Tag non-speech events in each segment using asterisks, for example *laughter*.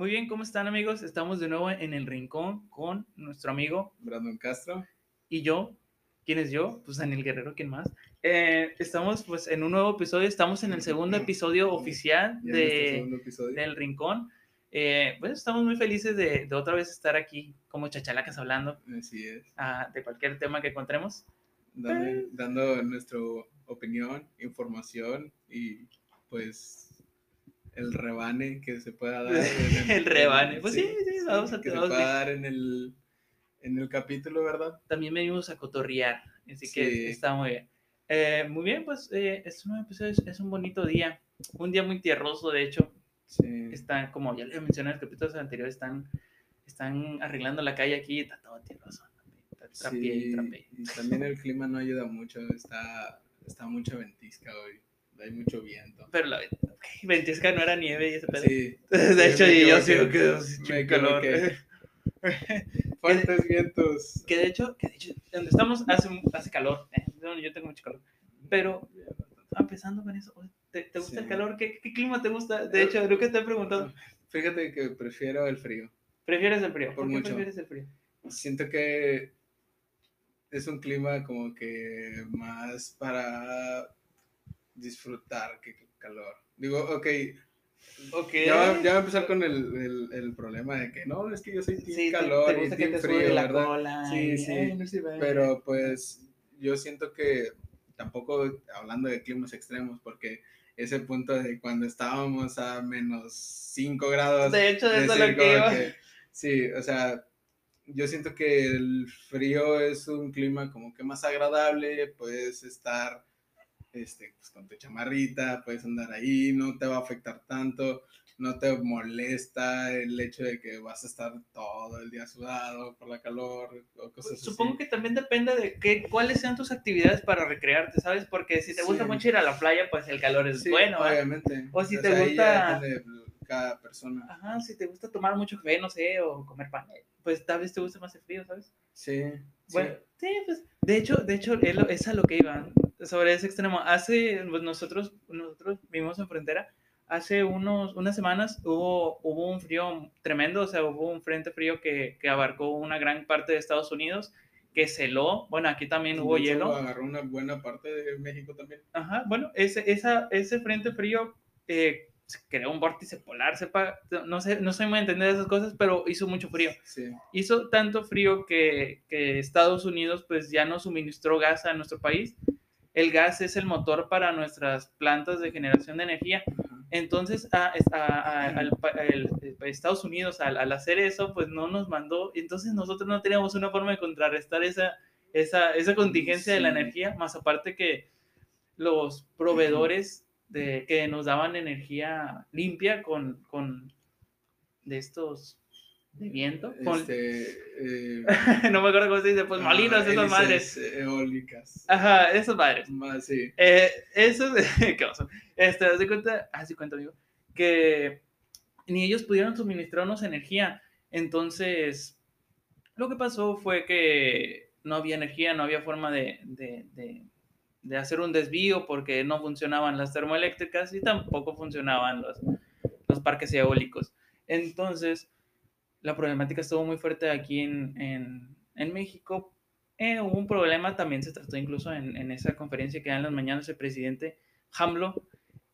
Muy bien, ¿cómo están amigos? Estamos de nuevo en el rincón con nuestro amigo Brandon Castro. y yo. ¿Quién es yo? Pues Daniel Guerrero, ¿quién más? Eh, estamos pues en un nuevo episodio, estamos en el segundo episodio oficial de, este segundo episodio. del rincón. Eh, pues estamos muy felices de, de otra vez estar aquí como chachalacas hablando Así es. ah, de cualquier tema que encontremos. Dando, dando nuestra opinión, información y pues el rebane que se pueda *laughs* dar. El rebane. Pues sí, sí, vamos a- que se vamos pueda bien. dar en el, en el capítulo, ¿verdad? También venimos a cotorrear, así que Sí. está muy bien. Eh, muy bien, pues eh, este nuevo episodio es, es un bonito día, un día muy tierroso, de hecho. Sí. Están, como ya les mencioné en los capítulos anteriores, están, están arreglando la calle aquí, está todo tierroso. Sí, trapié. y también el clima no ayuda mucho, está, está mucha ventisca hoy, hay mucho viento. Pero la ventisca no era nieve y ese pedo. Sí, *laughs* De hecho, me y yo sí que Me calor. *laughs* fuertes vientos. Que de hecho, que de hecho, donde estamos hace, hace calor. eh, yo tengo mucho calor. Pero empezando con eso, ¿te, te gusta el Sí. calor? ¿Qué, ¿Qué clima te gusta? De hecho, nunca te he preguntado. Fíjate que prefiero el frío. ¿Prefieres el frío? Por ¿Por qué mucho. prefieres el frío? Siento que es un clima como que más para disfrutar que calor. Digo, ok, Ok. ya va, ya va a empezar con el, el, el problema de que no, es que yo soy team Sí, calor te, gusta y que team te sude frío, la ¿verdad? cola. Sí, sí. ay, no. Pero pues yo siento que tampoco hablando de climas extremos, porque ese punto de cuando estábamos a menos 5 grados, De hecho, eso es lo que iba. que- sí, o sea, yo siento que el frío es un clima como que más agradable, puedes estar este, pues, con tu chamarrita, puedes andar ahí, no te va a afectar tanto, no te molesta el hecho de que vas a estar todo el día sudado por la calor o cosas así. Supongo que también depende de qué, cuáles sean tus actividades para recrearte, ¿sabes? Porque si te gusta Sí. mucho ir a la playa, pues el calor es Sí, bueno. obviamente. O si te gusta- cada persona. Ajá, si te gusta tomar mucho café, no sé, o comer pan, eh, pues tal vez te guste más el frío, ¿sabes? Sí. Bueno, sí, pues, de hecho, de hecho, es, a lo que iba, sobre ese extremo. Hace, pues nosotros, nosotros vivimos en frontera, hace unos, unas semanas hubo, hubo un frío tremendo, o sea, hubo un frente frío que, que abarcó una gran parte de Estados Unidos, que celó, bueno, aquí también sí. hubo hielo. Agarró una buena parte de México también. Ajá, bueno, ese, esa, ese frente frío eh, creó un vórtice polar, sepa, no sé, no soy muy entender esas cosas, pero hizo mucho frío. Sí. Hizo tanto frío que, que Estados Unidos pues ya no suministró gas a nuestro país. El gas es el motor para nuestras plantas de generación de energía. Entonces, a, el- Estados Unidos, al, al hacer eso, pues no nos mandó. Entonces, nosotros no teníamos una forma de contrarrestar esa, esa, esa contingencia de la energía, más aparte que los proveedores de, que nos daban energía limpia con, con de estos de viento, Este, eh, *laughs* no me acuerdo cómo se dice, pues molinos, ah, esas hélices madres. Eólicas. Ajá, esas madres. Más, sí. Eh, eso es, *laughs* ¿qué pasó? Este, haz de cuenta, haz de cuenta, amigo, que ni ellos pudieron suministrarnos energía. Entonces, lo que pasó fue que no había energía, no había forma de, de, de- de hacer un desvío porque no funcionaban las termoeléctricas y tampoco funcionaban los, los parques eólicos. Entonces, la problemática estuvo muy fuerte aquí en, en, en México. Eh, hubo un problema, también se trató incluso en, en esa conferencia que da en las mañanas el presidente Hamlo.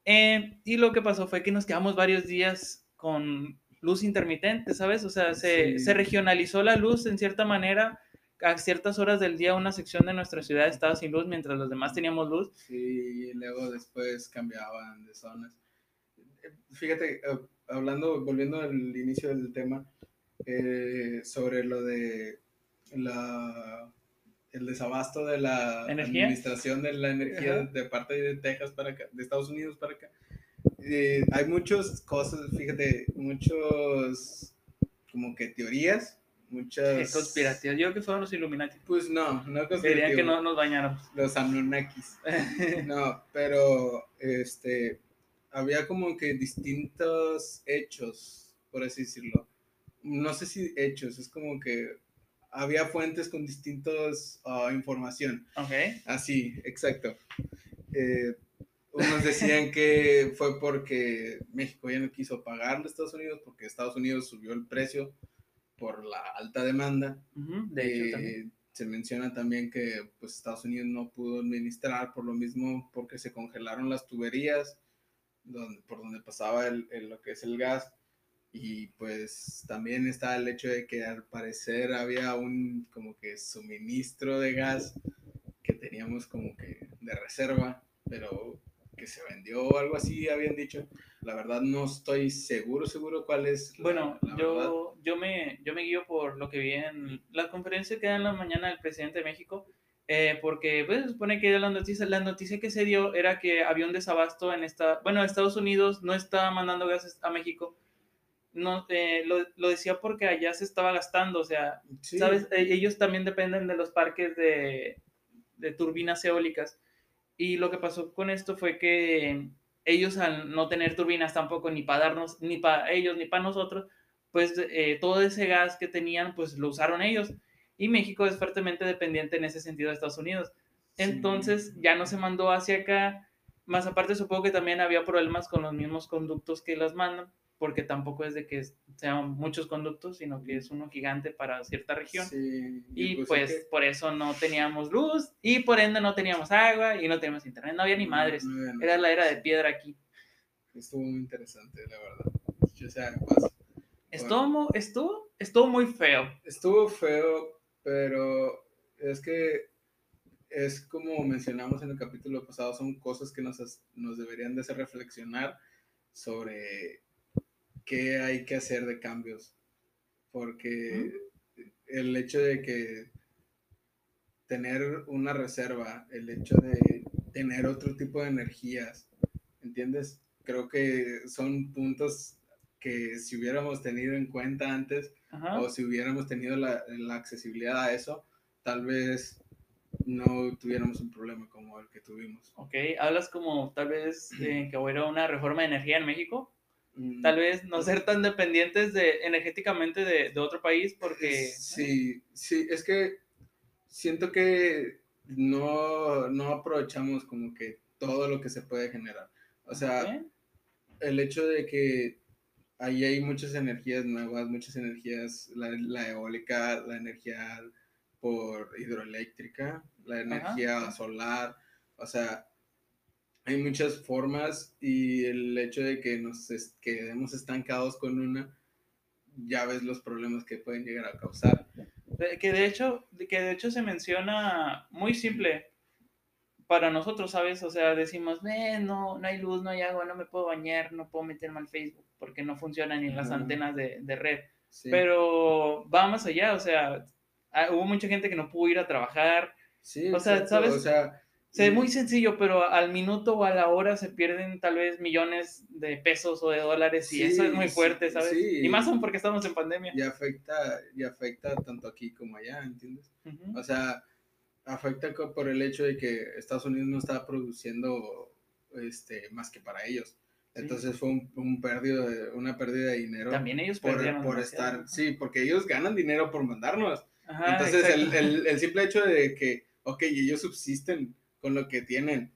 Eh, y lo que pasó fue que nos quedamos varios días con luz intermitente, ¿sabes? O sea, se, Sí. se regionalizó la luz en cierta manera. A ciertas horas del día una sección de nuestra ciudad estaba sin luz mientras los demás teníamos luz. Sí, y luego después cambiaban de zonas. Eh, Fíjate, eh, hablando, volviendo al inicio del tema, eh, sobre lo de la, el desabasto de la ¿Energía? administración de la energía Ajá. de parte de Texas para acá, de Estados Unidos para acá. Eh, hay muchas cosas, fíjate, muchos como que teorías, muchas... conspirativa. Yo creo que fueron los Illuminati. Pues no, no conspirativo. que no nos bañáramos. Los Anunnakis. *laughs* No, pero este había como que distintos hechos, por así decirlo. No sé si hechos, es como que había fuentes con distintos ah, información. ok. Así, exacto. Eh, Unos decían que fue porque México ya no quiso pagarle a Estados Unidos porque Estados Unidos subió el precio por la alta demanda. Ujú, de hecho, Eh, se menciona también que pues, Estados Unidos no pudo administrar por lo mismo porque se congelaron las tuberías donde, por donde pasaba el, el- lo que es el gas y pues también está el hecho de que al parecer había un como que suministro de gas que teníamos como que de reserva pero que se vendió o algo así habían dicho. La verdad no estoy seguro seguro cuál es la- Bueno, la yo, yo, me, yo me guío por lo que vi en la conferencia que da en la mañana el presidente de México, eh, porque pues, se supone que la noticia, la noticia que se dio era que había un desabasto en esta, bueno, Estados Unidos no está mandando gases a México, no, eh, lo, lo decía porque allá se estaba gastando, o sea, Sí. ¿sabes? Eh, Ellos también dependen de los parques de, de turbinas eólicas. Y lo que pasó con esto fue que ellos al no tener turbinas tampoco ni para darnos, ni para ellos, ni para nosotros, pues eh, todo ese gas que tenían, pues lo usaron ellos. Y México es fuertemente dependiente en ese sentido de Estados Unidos. Sí. Entonces ya no se mandó hacia acá. Más aparte supongo que también había problemas con los mismos conductos que las mandan, porque tampoco es de que sean muchos conductos, sino que es uno gigante para cierta región. Sí, Y pues, pues es que- por eso no teníamos luz y por ende no teníamos agua y no teníamos internet, no había ni madres. No, no. Era la era de piedra aquí. Estuvo muy interesante, la verdad. O sea, pues, Estuvo, estuvo, estuvo muy feo. estuvo feo, pero es que es como mencionamos en el capítulo pasado, son cosas que nos, nos deberían de hacer reflexionar sobre qué hay que hacer de cambios. Porque el hecho de que tener una reserva, el hecho de tener otro tipo de energías, ¿entiendes? Creo que son puntos que si hubiéramos tenido en cuenta antes Ajá. o si hubiéramos tenido la, la accesibilidad a eso, tal vez no tuviéramos un problema como el que tuvimos. Ok, hablas como tal vez eh, que hubiera una reforma de energía en México. Mm, Tal vez no ser tan dependientes de, energéticamente de, de otro país porque... Sí, sí, es que siento que no, no aprovechamos como que todo lo que se puede generar. O sea, el hecho de que ahí hay muchas energías nuevas, muchas energías, la, la eólica, la energía por hidroeléctrica, la energía Ajá. solar, o sea, hay muchas formas y el hecho de que nos es- quedemos estancados con una, ya ves los problemas que pueden llegar a causar. Que de hecho que de hecho se menciona muy simple para nosotros sabes o sea decimos "Eh, no no hay luz no hay agua no me puedo bañar no puedo meterme al Facebook porque no funcionan ni las Ajá. antenas de, de red Sí, pero va más allá o sea ah, hubo mucha gente que no pudo ir a trabajar sí, o sea, exacto, ¿sabes? O sea, se ve muy sencillo pero al minuto o a la hora se pierden tal vez millones de pesos o de dólares y Sí, eso es muy fuerte sí, sabes sí. y más aún porque estamos en pandemia y afecta, y afecta tanto aquí como allá, ¿entiendes? Ujú. O sea, afecta por el hecho de que Estados Unidos no está produciendo este, más que para ellos. Sí. Entonces fue un, un pérdida de- una pérdida de dinero también ellos por, perdieron por estar, sí, porque ellos ganan dinero por mandarnos. Ajá, Entonces el, el- el simple hecho de que, ok, ellos subsisten con lo que tienen,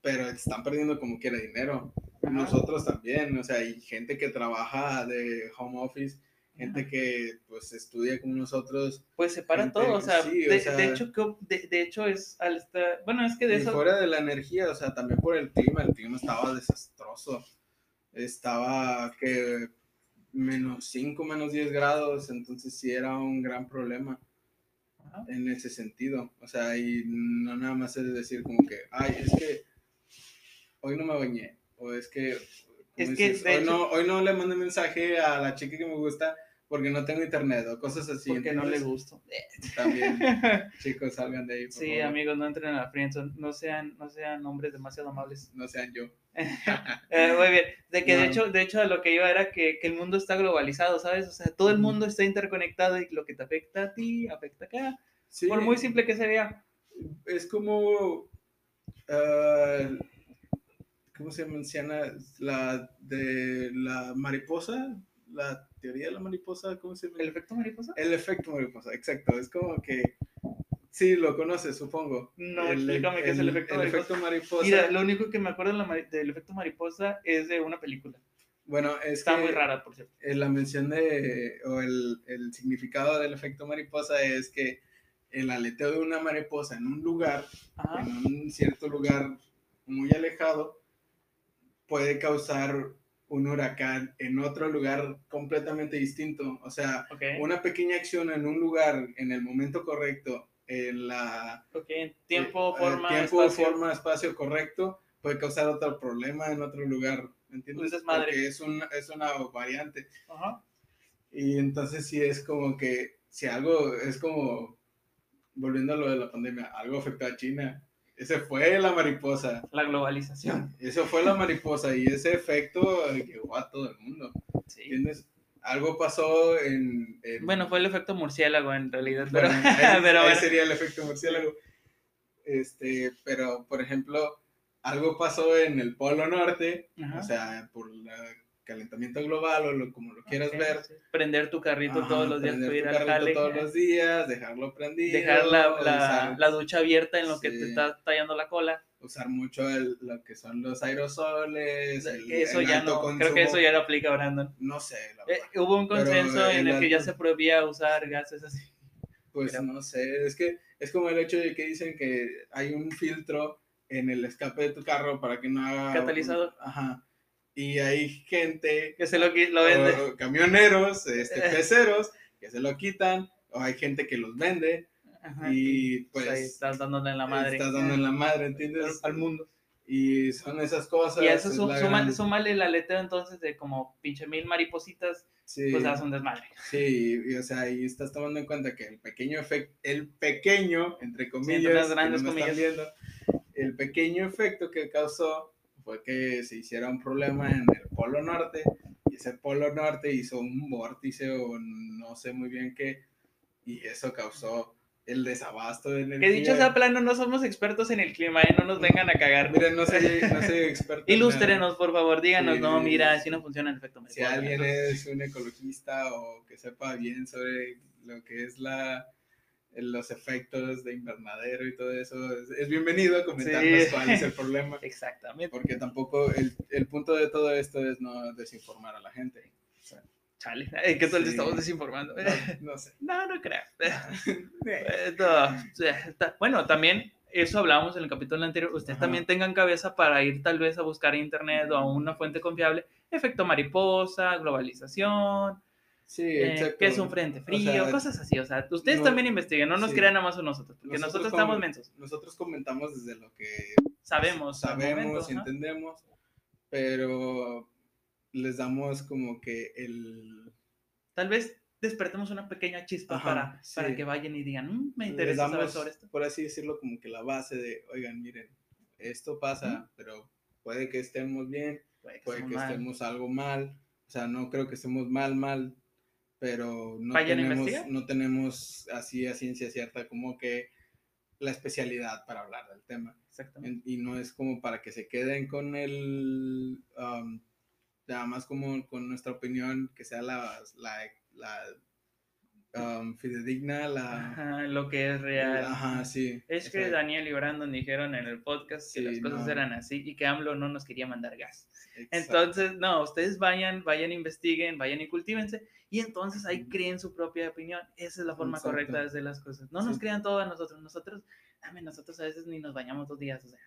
pero están perdiendo como quiera dinero. Nosotros también, o sea, hay gente que trabaja de home office, gente que pues estudia como nosotros, Pues separa gente todo, o sea, sí, o de, sea- de hecho, que- de, de hecho es al estar, bueno, es que de y eso, fuera de la energía, o sea, también por el clima, el clima estaba desastroso, estaba que menos 5, menos 10 grados, entonces sí era un gran problema Ajá. en ese sentido, o sea, y no nada más es decir como que, ay, es que hoy no me bañé, o es que, como Es que, dices, de hoy, hecho- no, hoy no le mandé mensaje a la chica que me gusta porque no tengo internet, o cosas así. porque no le gusto. También, *laughs* chicos, salgan de ahí, por sí, favor. amigos, no entren a la friendzone, no sean, no sean hombres demasiado amables. *laughs* No sean yo. *laughs* Eh, muy bien, de que de hecho, de hecho lo que iba era que, que el mundo está globalizado, ¿sabes? O sea, todo el mundo está interconectado y lo que te afecta a ti, afecta acá. Sí, Por muy simple que sea. es como. ah, ¿Cómo se menciona? La de la mariposa. La teoría de la mariposa. ¿Cómo se llama? ¿El efecto mariposa? El efecto mariposa, exacto. Es como que Sí, lo conoces, supongo. No, explícame qué es el efecto mariposa. efecto mariposa. Mira, lo único que me acuerdo de la mari- del efecto mariposa es de una película. bueno, es Está que muy rara, por cierto. eh, la mención de, o el, el significado del efecto mariposa es que el aleteo de una mariposa en un lugar, Ajá. en un cierto lugar muy alejado, puede causar un huracán en otro lugar completamente distinto. O sea, una pequeña acción en un lugar en el momento correcto, en la Ok, tiempo, eh, forma, tiempo, espacio. forma, espacio correcto, puede causar otro problema en otro lugar. ¿me ¿Entiendes? Desmadre. Porque es, un, es una variante. Y entonces sí es como que, si algo, es como, volviendo a lo de la pandemia, algo afectó a China. Ese fue la mariposa. La globalización. Eso fue la mariposa y ese efecto llegó a todo el mundo. Sí. ¿Entiendes? Algo pasó en... en- Bueno, fue el efecto murciélago en realidad, pero, Bueno, ahí, *laughs* pero ahí bueno. sería el efecto murciélago. Este, pero, por ejemplo, algo pasó en el Polo Norte, Ajá. o sea, por el calentamiento global o lo, como lo quieras ver. sí. Prender tu carrito Ajá, todos los días para ir tu al carrito jale. todos los días, dejarlo prendido. Dejar la, la, usar, la ducha abierta en lo que te está tallando la cola. usar mucho el- lo que son los aerosoles. el- eso el ya no, creo que eso ya no aplica, Brandon. No sé, la Eh, verdad. hubo un consenso en el el que ya se prohibía usar gases así. Pues Mira. no sé, es que es como el hecho de que dicen que hay un filtro en el escape de tu carro para que no haga... Catalizador. Ajá. Y hay gente, Que se lo, lo vende. o camioneros, este, peceros, que se lo quitan, o hay gente que los vende, Ajá, y pues, ahí pues estás dándole en la madre. estás dando en la madre, ¿entiendes? al, mundo. Y son esas cosas. Y a eso es su- la súmale, el aleteo entonces de como pinche mil maripositas, Sí. pues hace un desmadre. Sí, y, o sea, y estás tomando en cuenta que el pequeño efecto, el pequeño, entre comillas, las que grandes no me están comillas. viendo, el pequeño efecto que causó fue que se hiciera un problema en el Polo Norte, y ese Polo Norte hizo un vórtice o no sé muy bien qué, y eso causó el desabasto de energía. Que dicho sea plano, no somos expertos en el clima, ¿eh? no nos vengan a cagar. Miren, no soy, no soy *laughs* experto. en Ilústrenos, por favor, díganos, Sí. no, mira, así no funciona el efecto Si alguien es un ecologista o que sepa bien sobre lo que es la los efectos de invernadero y todo eso, es, es bienvenido a comentarnos Sí. cuál es el problema, *laughs* Exactamente. porque tampoco el, el punto de todo esto es no desinformar a la gente. Chale, ¿qué tal te Sí. estamos desinformando? No, no sé. *laughs* No, no creo. *laughs* Eh, Bueno, también eso hablábamos en el capítulo anterior. Ustedes Ajá. también tengan cabeza para ir tal vez a buscar en internet o a una fuente confiable. Efecto mariposa, globalización, Sí, eh, que es un frente O frío, sea, cosas así. O sea, ustedes no- también investiguen, no nos sí. crean nada más a nosotros, porque Nosotros nosotros, estamos mensos. Nosotros comentamos desde lo que Sabemos. sabemos momento, y entendemos, pero les damos como que el... Tal vez despertemos una pequeña chispa Ajá, para, sí. para que vayan y digan, "Mm, me interesa saber damos, sobre esto. por así decirlo, como que la base de, oigan, miren, esto pasa, pero puede que estemos bien, Puede que puede estemos algo mal, o sea, no creo que estemos mal, mal, pero no Vayan tenemos, no tenemos así a ciencia cierta como que la especialidad para hablar del tema. Exactamente. En- y no es como para que se queden con el, um, nada más como con nuestra opinión, que sea la, la, la um, fidedigna, la... Ajá, lo que es real. Ajá, sí. Es que sea, Daniel y Brandon dijeron en el podcast que Sí, las cosas no. eran así y que AMLO no nos quería mandar gas. exacto. Entonces, no, ustedes vayan, vayan, investiguen, vayan y cultívense y entonces ahí creen su propia opinión. Esa es la forma Exacto. correcta de hacer las cosas. No nos Sí. crean todo a nosotros. Nosotros, dame, nosotros a veces ni nos bañamos dos días. O sea,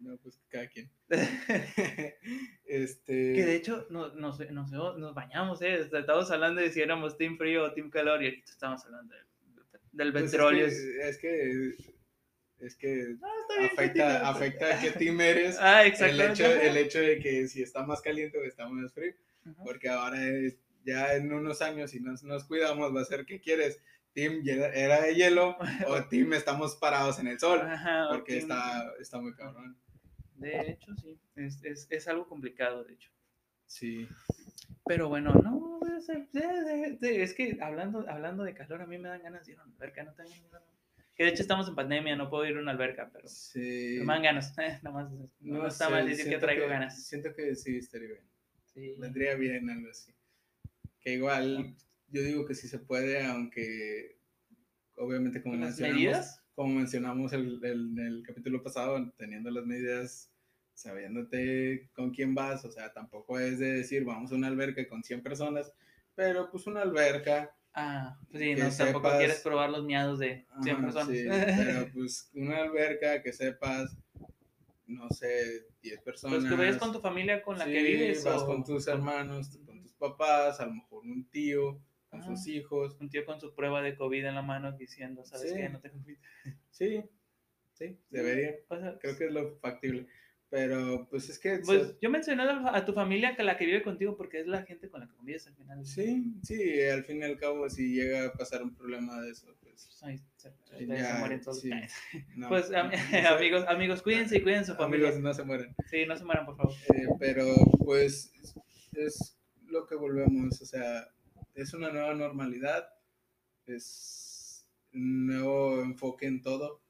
No, pues cada quien. *laughs* que este. de hecho no- nos, nos, nos bañamos, ¿eh? O sea, Estamos hablando de si éramos team frío o team calor y ahorita estamos hablando del, del pues, es petróleo. que- Es que. Es que. Afecta, afecta a qué team eres. *laughs* Ah, el, hecho, el hecho de que si está más caliente o está más frío. Porque ahora es- ya en unos años, si nos, nos cuidamos, va a ser que quieres. Team era de hielo o *laughs* team estamos parados en el sol. Ajá, Porque team- está, está muy cabrón. De hecho, sí. Es, es, es algo complicado, de hecho. Sí. Pero bueno, no, de- es que hablando, hablando de calor, a mí me dan ganas de ir a una alberca, no tengo Que de hecho estamos en pandemia, no puedo ir a una alberca, pero Sí. me dan ganas. *laughs* eh, nada más, no, está sé, mal decir que traigo ganas. Siento que sí estaría bien. Sí. vendría bien algo así. Que igual, yo digo que sí se puede, aunque obviamente como ¿Con las medidas? Como mencionamos el, el, el capítulo pasado, teniendo las medidas, sabiéndote con quién vas, o sea, tampoco es de decir, vamos a una alberca con 100 personas, pero pues una alberca. Ah, pues sí, no, tampoco quieres probar los miados de 100 personas. Sí, pero pues una alberca que sepas, no sé, 10 personas. Pues que vayas con tu familia con la que vives. vas con tus hermanos, con tus papás, a lo mejor un tío, con sus hijos. Un tío con su prueba de COVID en la mano diciendo, ¿sabes qué? No te COVID. *laughs* Sí, sí, debería. Creo que es lo factible. Pero pues es que... Pues yo mencioné a tu familia que la que vive contigo porque es la gente con la que convives al final. Sí, sí, al fin y al cabo si llega a pasar un problema de eso, pues... Ahí, se, mueren todos. *laughs* pues *laughs* amigos, amigos, cuídense y cuiden su familia. Amigos, no se mueren. Sí, no se mueran, por favor. Eh, pero pues es lo que volvemos, o sea, es una nueva normalidad, es un nuevo enfoque en todo.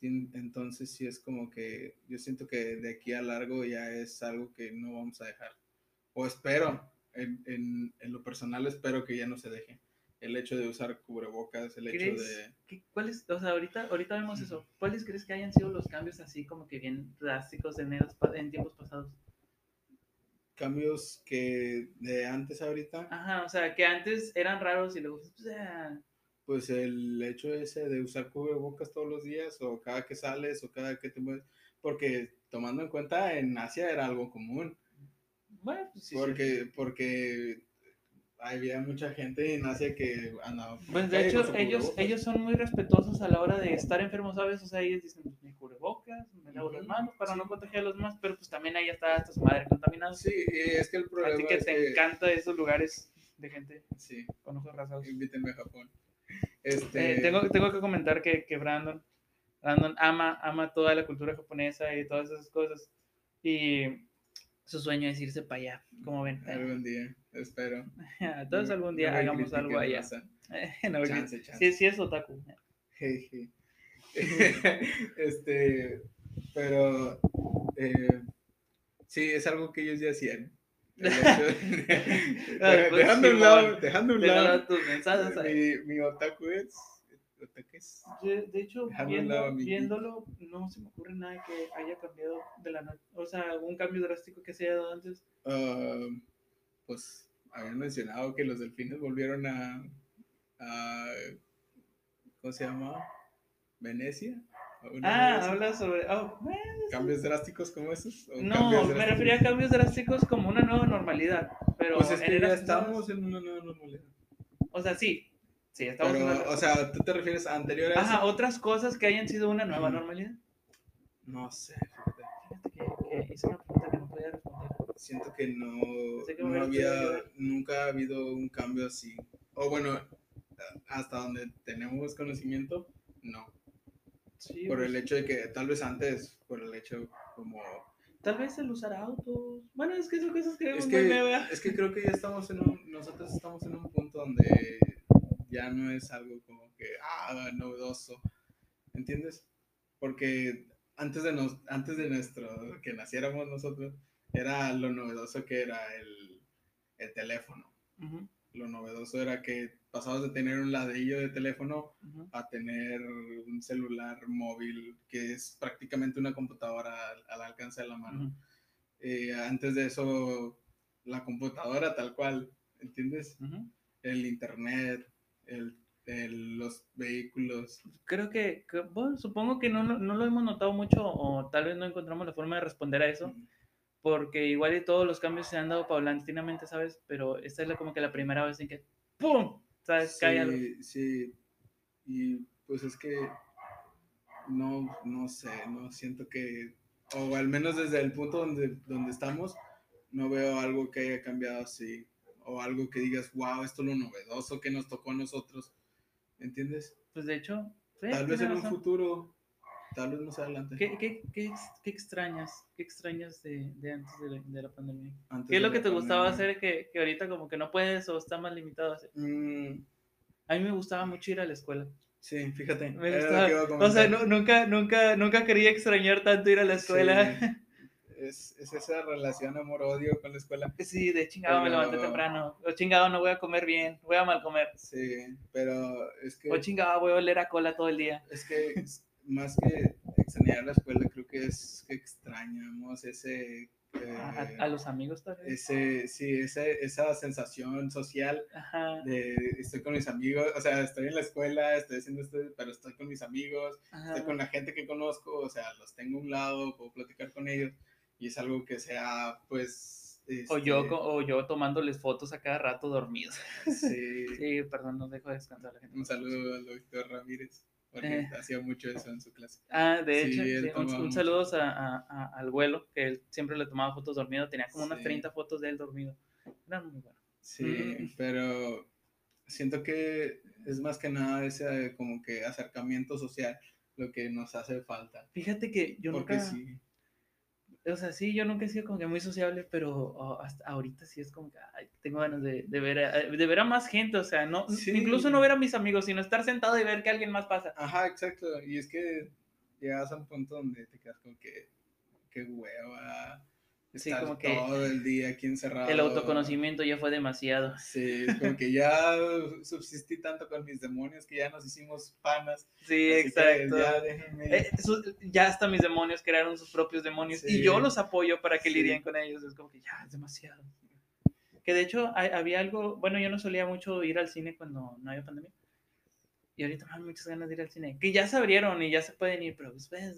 Entonces sí es como que yo siento que de aquí a largo ya es algo que no vamos a dejar. O espero, en, en, en lo personal espero que ya no se deje. El hecho de usar cubrebocas, el hecho de... ¿Cuáles, o sea, ahorita, ahorita vemos eso. ¿Cuáles crees que hayan sido los cambios así como que bien drásticos en, en tiempos pasados? Cambios que de antes ahorita. Ajá, o sea, que antes eran raros y luego... Pues, ah, pues el hecho ese de usar cubrebocas todos los días o cada que sales o cada que te mueves, porque tomando en cuenta en Asia era algo común. Bueno, pues sí. Porque, porque había mucha gente en Asia que andaba. Pues de hecho, ellos, ellos son muy respetuosos a la hora de estar enfermos, ¿sabes? O sea, ellos dicen, me cubrebocas, me lavo las manos para no contagiar a los demás, pero pues también ahí está hasta su madre contaminada. Sí, es que el problema. A ti que te encanta esos lugares de gente sí. con ojos rasados. Invítenme a Japón. Este... Eh, tengo, tengo que comentar que, que Brandon, Brandon ama, ama toda la cultura japonesa y todas esas cosas. Y su sueño es irse para allá, como ven. Algún *laughs* día, espero. Todos algún día hagamos algo allá. *laughs* no, chance, chance. Sí, sí es otaku. *laughs* este, pero eh, sí, es algo que ellos ya hacían. *laughs* Ah, pues dejando, un lado, dejando un lado, tus mensajes mi, mi otaku es de, de hecho, viendo, viéndolo, no se me ocurre nada que haya cambiado de la noche. O sea, algún cambio drástico que se haya dado antes. Uh, pues habían mencionado que los delfines volvieron a, a ¿cómo se llama? Venecia. Ah, habla sobre. Oh, ¿Cambios drásticos como esos? No, me refería a cambios drásticos como una nueva normalidad. Pero pues es que ya estamos en una nueva normalidad. O sea, sí. Sí, estamos Pero, o sea, ¿tú te refieres a anteriores? Ajá, otras cosas que hayan sido una nueva normalidad. No sé, fíjate. Fíjate que, hice una pregunta que no podía responder. Siento que no, no había, nunca ha habido un cambio así. O bueno, hasta donde tenemos conocimiento, no por el hecho de que tal vez antes, por el hecho como... Tal vez el usar autos. Bueno, es que son cosas que... Es que, *laughs* es que creo que ya estamos en un... Nosotros estamos en un punto donde ya no es algo como que, ah, novedoso. ¿Entiendes? Porque antes de, nos, antes de nuestro, que naciéramos nosotros, era lo novedoso que era el, el teléfono. Lo novedoso era que pasabas de tener un ladrillo de teléfono a tener un celular móvil que es prácticamente una computadora al, alcance de la mano. Eh, antes de eso, la computadora tal cual, ¿entiendes? El internet, el, los vehículos. Creo que, bueno, supongo que no, no, lo hemos notado mucho o tal vez no encontramos la forma de responder a eso. Porque igual y todos los cambios se han dado paulatinamente, ¿sabes? Pero esta es la, como que la primera vez en que ¡pum! ¿Sabes? Sí, sí. Y pues es que no, no sé, no siento que, o al menos desde el punto donde, donde estamos, no veo algo que haya cambiado así, o algo que digas, wow, esto es lo novedoso que nos tocó a nosotros, ¿entiendes? Pues de hecho, tal vez en un futuro, tal vez más adelante. ¿Qué, qué, qué, qué extrañas? ¿Qué extrañas de, de antes de la, de la pandemia? ¿Qué es lo que te gustaba hacer que, que, ahorita como que no puedes o está más limitado a hacer? Mm. A mí me gustaba mucho ir a la escuela. Sí, fíjate. Me gustaba. O sea, no, nunca, nunca, nunca quería extrañar tanto ir a la escuela. Sí. *laughs* es, es esa relación amor-odio con la escuela. Sí, de chingado me Pero- levanté temprano. O chingado no voy a comer bien, voy a mal comer. Sí, pero es que, O chingado voy a oler a cola todo el día. es que más que extrañar la escuela, creo que es que extrañamos ese, eh, A, los amigos también. ese, sí, ese, esa sensación social Ajá. de estoy con mis amigos, o sea, estoy en la escuela, estoy haciendo esto, pero estoy con mis amigos, ajá. estoy con la gente que conozco, o sea, los tengo a un lado, puedo platicar con ellos, y es algo que sea, pues... O yo, este, o yo tomándoles fotos a cada rato dormidos. Sí, *laughs* Sí, perdón, no dejo de descansar a la gente. un saludo al doctor Ramírez, porque Eh. hacía mucho eso en su clase. Ah, de Sí, hecho, sí, un, un saludo a, a- a- al vuelo, que él siempre le tomaba fotos dormido. Tenía como unas Sí. 30 fotos de él dormido. Eran muy buenas. Sí, Mm. pero siento que es más que nada ese como que acercamiento social lo que nos hace falta. Fíjate que yo porque nunca, sí, o sea, sí, yo nunca he sido como que muy sociable, pero oh, hasta ahorita sí es como que ay, tengo ganas de, de ver a, de ver a más gente, o sea, no, Sí. incluso no ver a mis amigos, sino estar sentado y ver que alguien más pasa. Ajá, exacto. Y es que llegas a un punto donde te quedas como que, qué hueva. Sí, Estar como que todo el día aquí encerrado. El autoconocimiento ya fue demasiado. Sí, es como que ya subsistí tanto con mis demonios que ya nos hicimos panas. Sí, exacto. Ya déjenme. Eh, su- ya hasta mis demonios crearon sus propios demonios Sí. y yo los apoyo para que Sí. lidien con ellos. Es como que ya es demasiado. Que de hecho hay- había algo, bueno, yo no solía mucho ir al cine cuando no había pandemia. Y ahorita me dan muchas ganas de ir al cine. Que ya se abrieron y ya se pueden ir, pero pues, pues,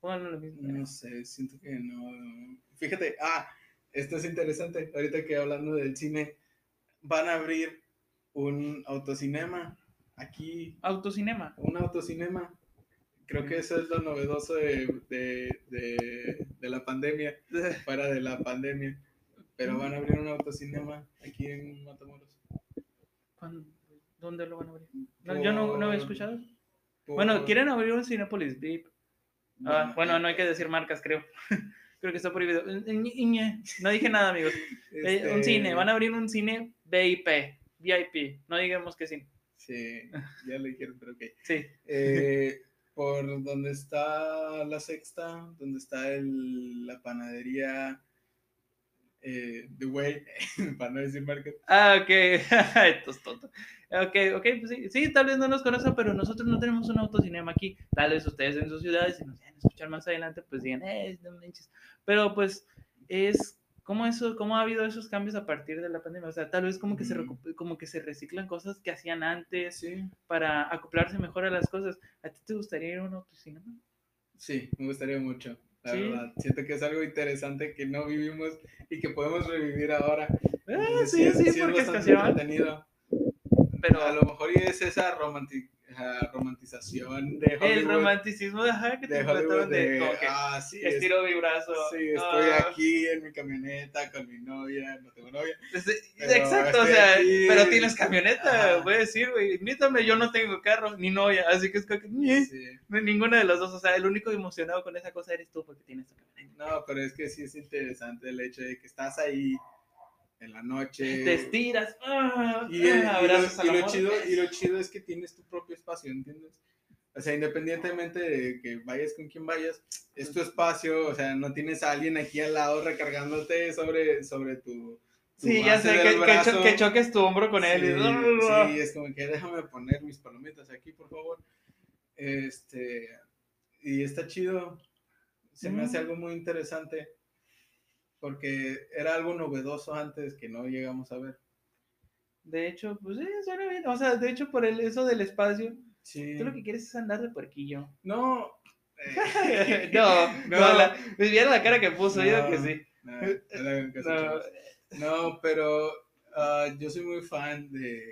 pónganlo lo mismo. No sé, siento que no. Fíjate, ah, esto es interesante. Ahorita que hablando del cine, van a abrir un autocinema aquí, Autocinema. un autocinema. Creo que eso es lo novedoso de, de, de, de la pandemia, *laughs* fuera de la pandemia. Pero van a abrir un autocinema aquí en Matamoros. ¿Cuándo? ¿Dónde lo van a abrir? No, yo no, no había Por- escuchado. por- Bueno, quieren abrir un Cinepolis VIP. Ah, bueno, no hay que eh, decir marcas, creo. *laughs* creo que está prohibido. No dije nada, amigos. Eh, Un cine, van a abrir un cine VIP, VIP, no digamos que sí. Sí, ya lo dijeron, pero ok. Sí, Eh, por donde está la sexta, donde está el, la panadería eh, The Way, *laughs* para no decir marca. ah, ok, *laughs* esto es tonto. Ok, ok, pues sí, sí, tal vez no nos conozcan, pero nosotros no tenemos un autocinema aquí. Tal vez ustedes en sus ciudades, si nos quieren escuchar más adelante, pues digan, eh, no manches. Pero pues es, ¿cómo, eso, ¿cómo ha habido esos cambios a partir de la pandemia? O sea, tal vez como que, se, como que se reciclan cosas que hacían antes Sí, para acoplarse mejor a las cosas. ¿A ti te gustaría ir a un autocinema? sí, me gustaría mucho, la Sí. verdad. Siento que es algo interesante que no vivimos y que podemos revivir ahora. Ah, sí, sí, es porque es entretenido. Pero A lo mejor y es esa romanti- ajá, romantización de Hollywood. el romanticismo ajá, que te de trataron de, de, ah, sí, es- estiro mi brazo. Sí, estoy ah, aquí en mi camioneta con mi novia, no tengo novia. exacto, o estoy sea, aquí. pero tienes camioneta, Ajá. voy a decir, güey, invítame, yo no tengo carro, ni novia, así que es que, Sí. no, ninguna de las dos, o sea, el único emocionado con esa cosa eres tú porque tienes tu camioneta. No, pero es que sí es interesante el hecho de que estás ahí en la noche. Te estiras, ah, y, el- ah, y lo, y lo chido, y lo chido es que tienes tu propio espacio, ¿entiendes? O sea, independientemente de que vayas con quien vayas, es tu espacio, o sea, no tienes a alguien aquí al lado recargándote sobre, sobre tu... tu Sí, ya sé, que, que, cho- que choques tu hombro con él. y- Sí, sí, es como que déjame poner mis palomitas aquí, por favor. Este, y está chido. Se me hace Mm. algo muy interesante porque era algo novedoso antes que no llegamos a ver. De hecho, pues sí, suena bien. O sea, de hecho, por el, eso del espacio, Sí. tú lo que quieres es andar de puerquillo. No. eh, *laughs* no, no, *laughs* No. la, pues vieron la cara que puso, yo No. que sí. no, no *laughs* No, pero ah, yo soy muy fan de,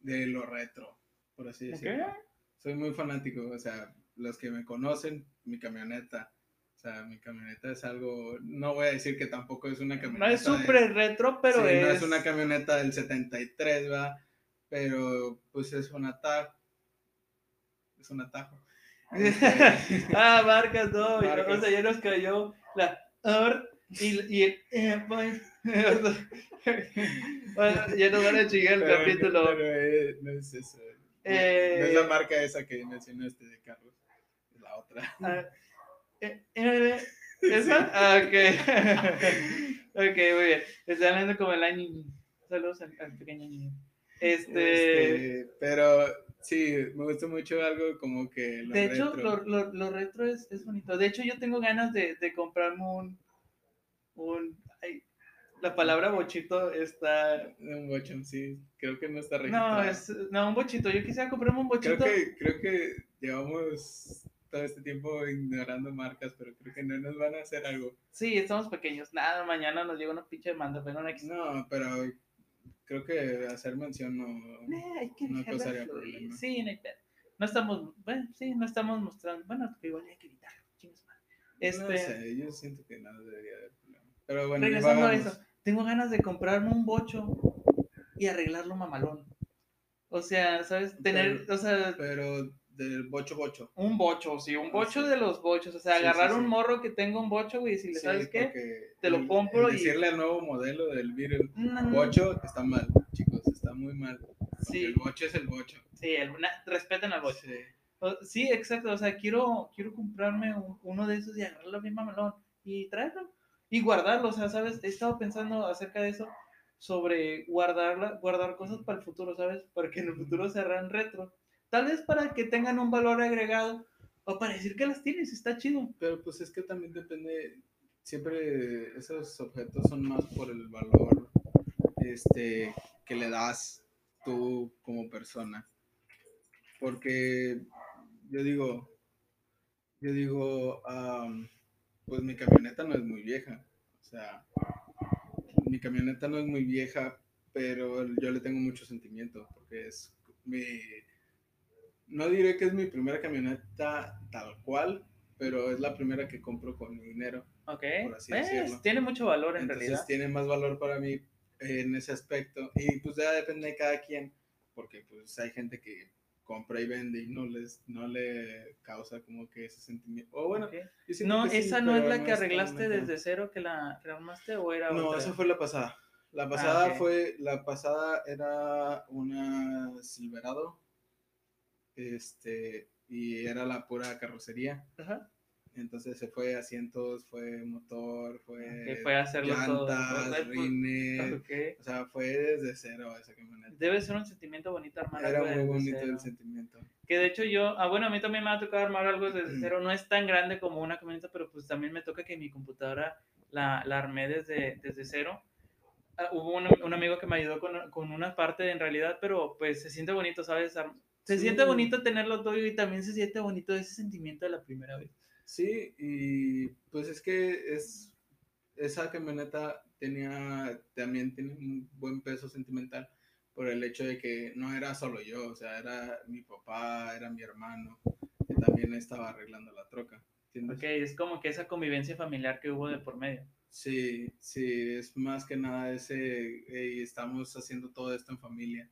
de lo retro, por así decirlo. ¿qué? soy muy fanático, o sea, los que me conocen, mi camioneta, sea, mi camioneta es algo, no voy a decir que tampoco es una No camioneta. es de- súper retro, pero sí, es... no es una camioneta del 73, va, pero pues es un atajo, es un atajo. *laughs* *laughs* ah, marcas, no. Marcas. O sea, ya nos cayó la y, y el... eh, pues, *laughs* bueno, ya nos van a chingar el Pero- capítulo. pero, eh, no es eso. Eh, no es la marca esa que mencionaste de Carlos, es la otra. Ah, eh, eh, ¿Esa? Ah, ok. *laughs* ok, muy bien. Está hablando como el año. Saludos al, al pequeño niño. Este, Este, pero sí, me gusta mucho algo como que lo de hecho, retro. lo, lo, lo retro es, es bonito. De hecho, yo tengo ganas de, de comprarme un. un ay, la palabra bochito está. Un bocho, sí, creo que no está No, registrado. es. No, un bochito. Yo quisiera comprarme un bochito. Creo que, creo que llevamos todo este tiempo ignorando marcas, pero creo que no nos van a hacer algo. Sí, estamos pequeños. Nada, mañana nos llega una pinche demanda, pero no existe. No, pero creo que hacer mención no. Eh, hay que No causaría problema. Sí, no hay pedo. No estamos, bueno, sí, no estamos mostrando. Bueno, igual hay que evitarlo. chingue su madre. Este, No sé, yo siento que no debería haber problema. Pero bueno, regresando a vamos. eso, tengo ganas de comprarme un bocho y arreglarlo mamalón. O sea, ¿sabes? Tener, o sea, Pero del bocho bocho. un bocho, sí, un bocho Sí. de los bochos. O sea, Sí, agarrar sí. un morro que tenga un bocho, güey, y decirle, Sí, ¿sabes qué? porque Te lo compro el y- Decirle al nuevo modelo del Beetle Mm, bocho está mal, chicos, está muy mal. porque Sí. El bocho es el bocho. Sí, el- na- respeten al bocho. Sí. Exacto. O sea, quiero, quiero comprarme un- uno de esos y agarrarlo bien mamalón y traerlo y guardarlo. O sea, ¿sabes? He estado pensando acerca de eso, sobre guardarla, guardar cosas para el futuro, ¿sabes? Para que en el futuro se hagan retro. Tal vez para que tengan un valor agregado o para decir que las tienes, está chido. Pero pues es que también depende, siempre esos objetos son más por el valor este, que le das tú como persona. Porque yo digo, yo digo, am, pues mi camioneta no es muy vieja. O sea, mi camioneta no es muy vieja, pero yo le tengo mucho sentimiento porque es mi... No diré que es mi primera camioneta tal cual, pero es la primera que compro con mi dinero. Ok. Por así Pues, tiene mucho valor en Entonces realidad. tiene más valor para mí en ese aspecto. Y pues ya depende de cada quien, porque pues hay gente que compra y vende y no les no le causa como que ese sentimiento. O bueno, No, sí, esa no es la que arreglaste desde cero que la, que armaste o era No, otra? esa fue la pasada. La pasada ok. fue, la pasada era una Silverado, este, y era la pura carrocería. Ajá. Entonces se fue asientos, fue motor, fue, Que fue hacerlo todo. llantas, Pues, rines, Ok. o sea, fue desde cero esa camioneta. Debe ser un sentimiento bonito armar Era algo muy desde bonito cero. el sentimiento. Que de hecho yo, ah, bueno, a mí también me ha tocado armar algo desde Mm. cero. No es tan grande como una camioneta, pero pues también me toca que mi computadora la, la armé desde, desde cero. Ah, hubo un, un amigo que me ayudó con, con una parte en realidad, pero pues se siente bonito, ¿sabes? Se Sí. siente bonito tenerlo todo y también se siente bonito ese sentimiento de la primera vez. Sí, y pues es que es esa camioneta tenía también tiene un buen peso sentimental por el hecho de que no era solo yo, o sea, era mi papá, era mi hermano, que también estaba arreglando la troca. ¿entiendes? Ok, es como que esa convivencia familiar que hubo de por medio. Sí, sí, es más que nada ese, "Ey, estamos haciendo todo esto en familia.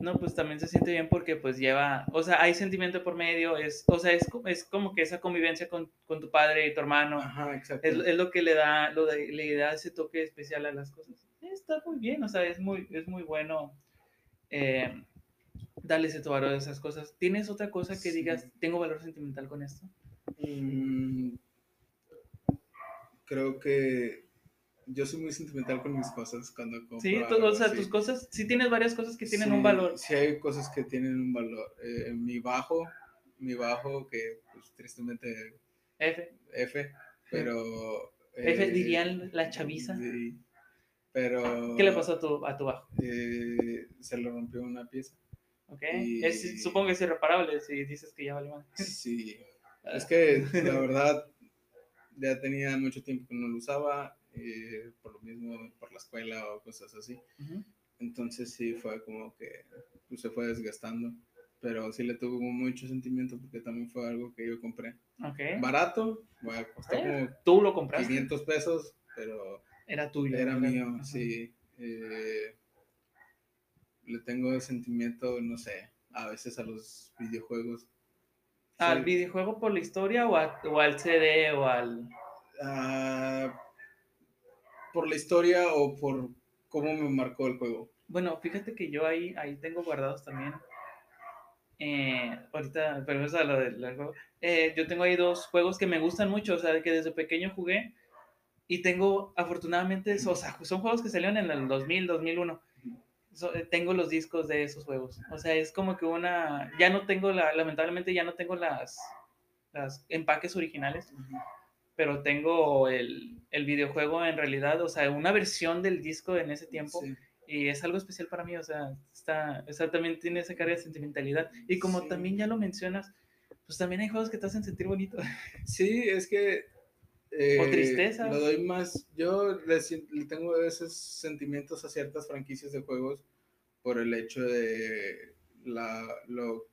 No, pues también se siente bien porque pues lleva, o sea, hay sentimiento por medio, es, o sea, es, es como que esa convivencia con, con tu padre y tu hermano, Ajá, exacto. es, es lo que le da, lo de- le da ese toque especial a las cosas. Está muy bien, o sea, es muy, es muy bueno eh, darle ese valor a esas cosas. ¿Tienes otra cosa que Sí. digas, tengo valor sentimental con esto? Mm, creo que yo soy muy sentimental con mis cosas cuando compro Sí, tú- algo o sea, tus cosas, sí tienes varias cosas que tienen un valor. Sí, hay cosas que tienen un valor. Eh, mi bajo, mi bajo, que pues, tristemente F, F, pero... *laughs* F eh, dirían la chaviza. sí, pero... ¿Qué le pasó a tu, a tu bajo? eh, se le rompió una pieza. ¿Ok? Y- Es, supongo que es irreparable si dices que ya vale más. *laughs* Sí, es que la *laughs* verdad ya tenía mucho tiempo que no lo usaba, eh, por lo mismo, por la escuela o cosas así. Entonces sí fue como que pues, se fue desgastando, pero sí le tuvo mucho sentimiento porque también fue algo que yo compré. Ok. Barato, bueno, costó como Tú lo compraste. 500 pesos, pero Era tuyo. era mío, Ajá. sí. eh, le tengo sentimiento, no sé, a veces a los videojuegos. ¿Al Sí. videojuego por la historia o, a- o al CD o al...? Ah, por la historia o por cómo me marcó el juego. Bueno, fíjate que yo ahí, ahí tengo guardados también eh, ahorita, pero eso a lo del del juego. Eh, yo tengo ahí dos juegos que me gustan mucho, o sea, que desde pequeño jugué y tengo, afortunadamente, o sea, son juegos que salieron en el 2000, 2001. So- eh, tengo los discos de esos juegos. O sea, es como que una, ya no tengo la, lamentablemente ya no tengo las, las empaques originales, pero tengo el, el videojuego en realidad, o sea, una versión del disco en ese tiempo. Sí. Y es algo especial para mí, o sea, está, o sea, también tiene esa carga de sentimentalidad. Y como Sí. también ya lo mencionas, pues también hay juegos que te hacen sentir bonito. *laughs* Sí, es que. eh, O tristezas. Lo doy más. Yo le, le tengo esos sentimientos a ciertas franquicias de juegos por el hecho de la lo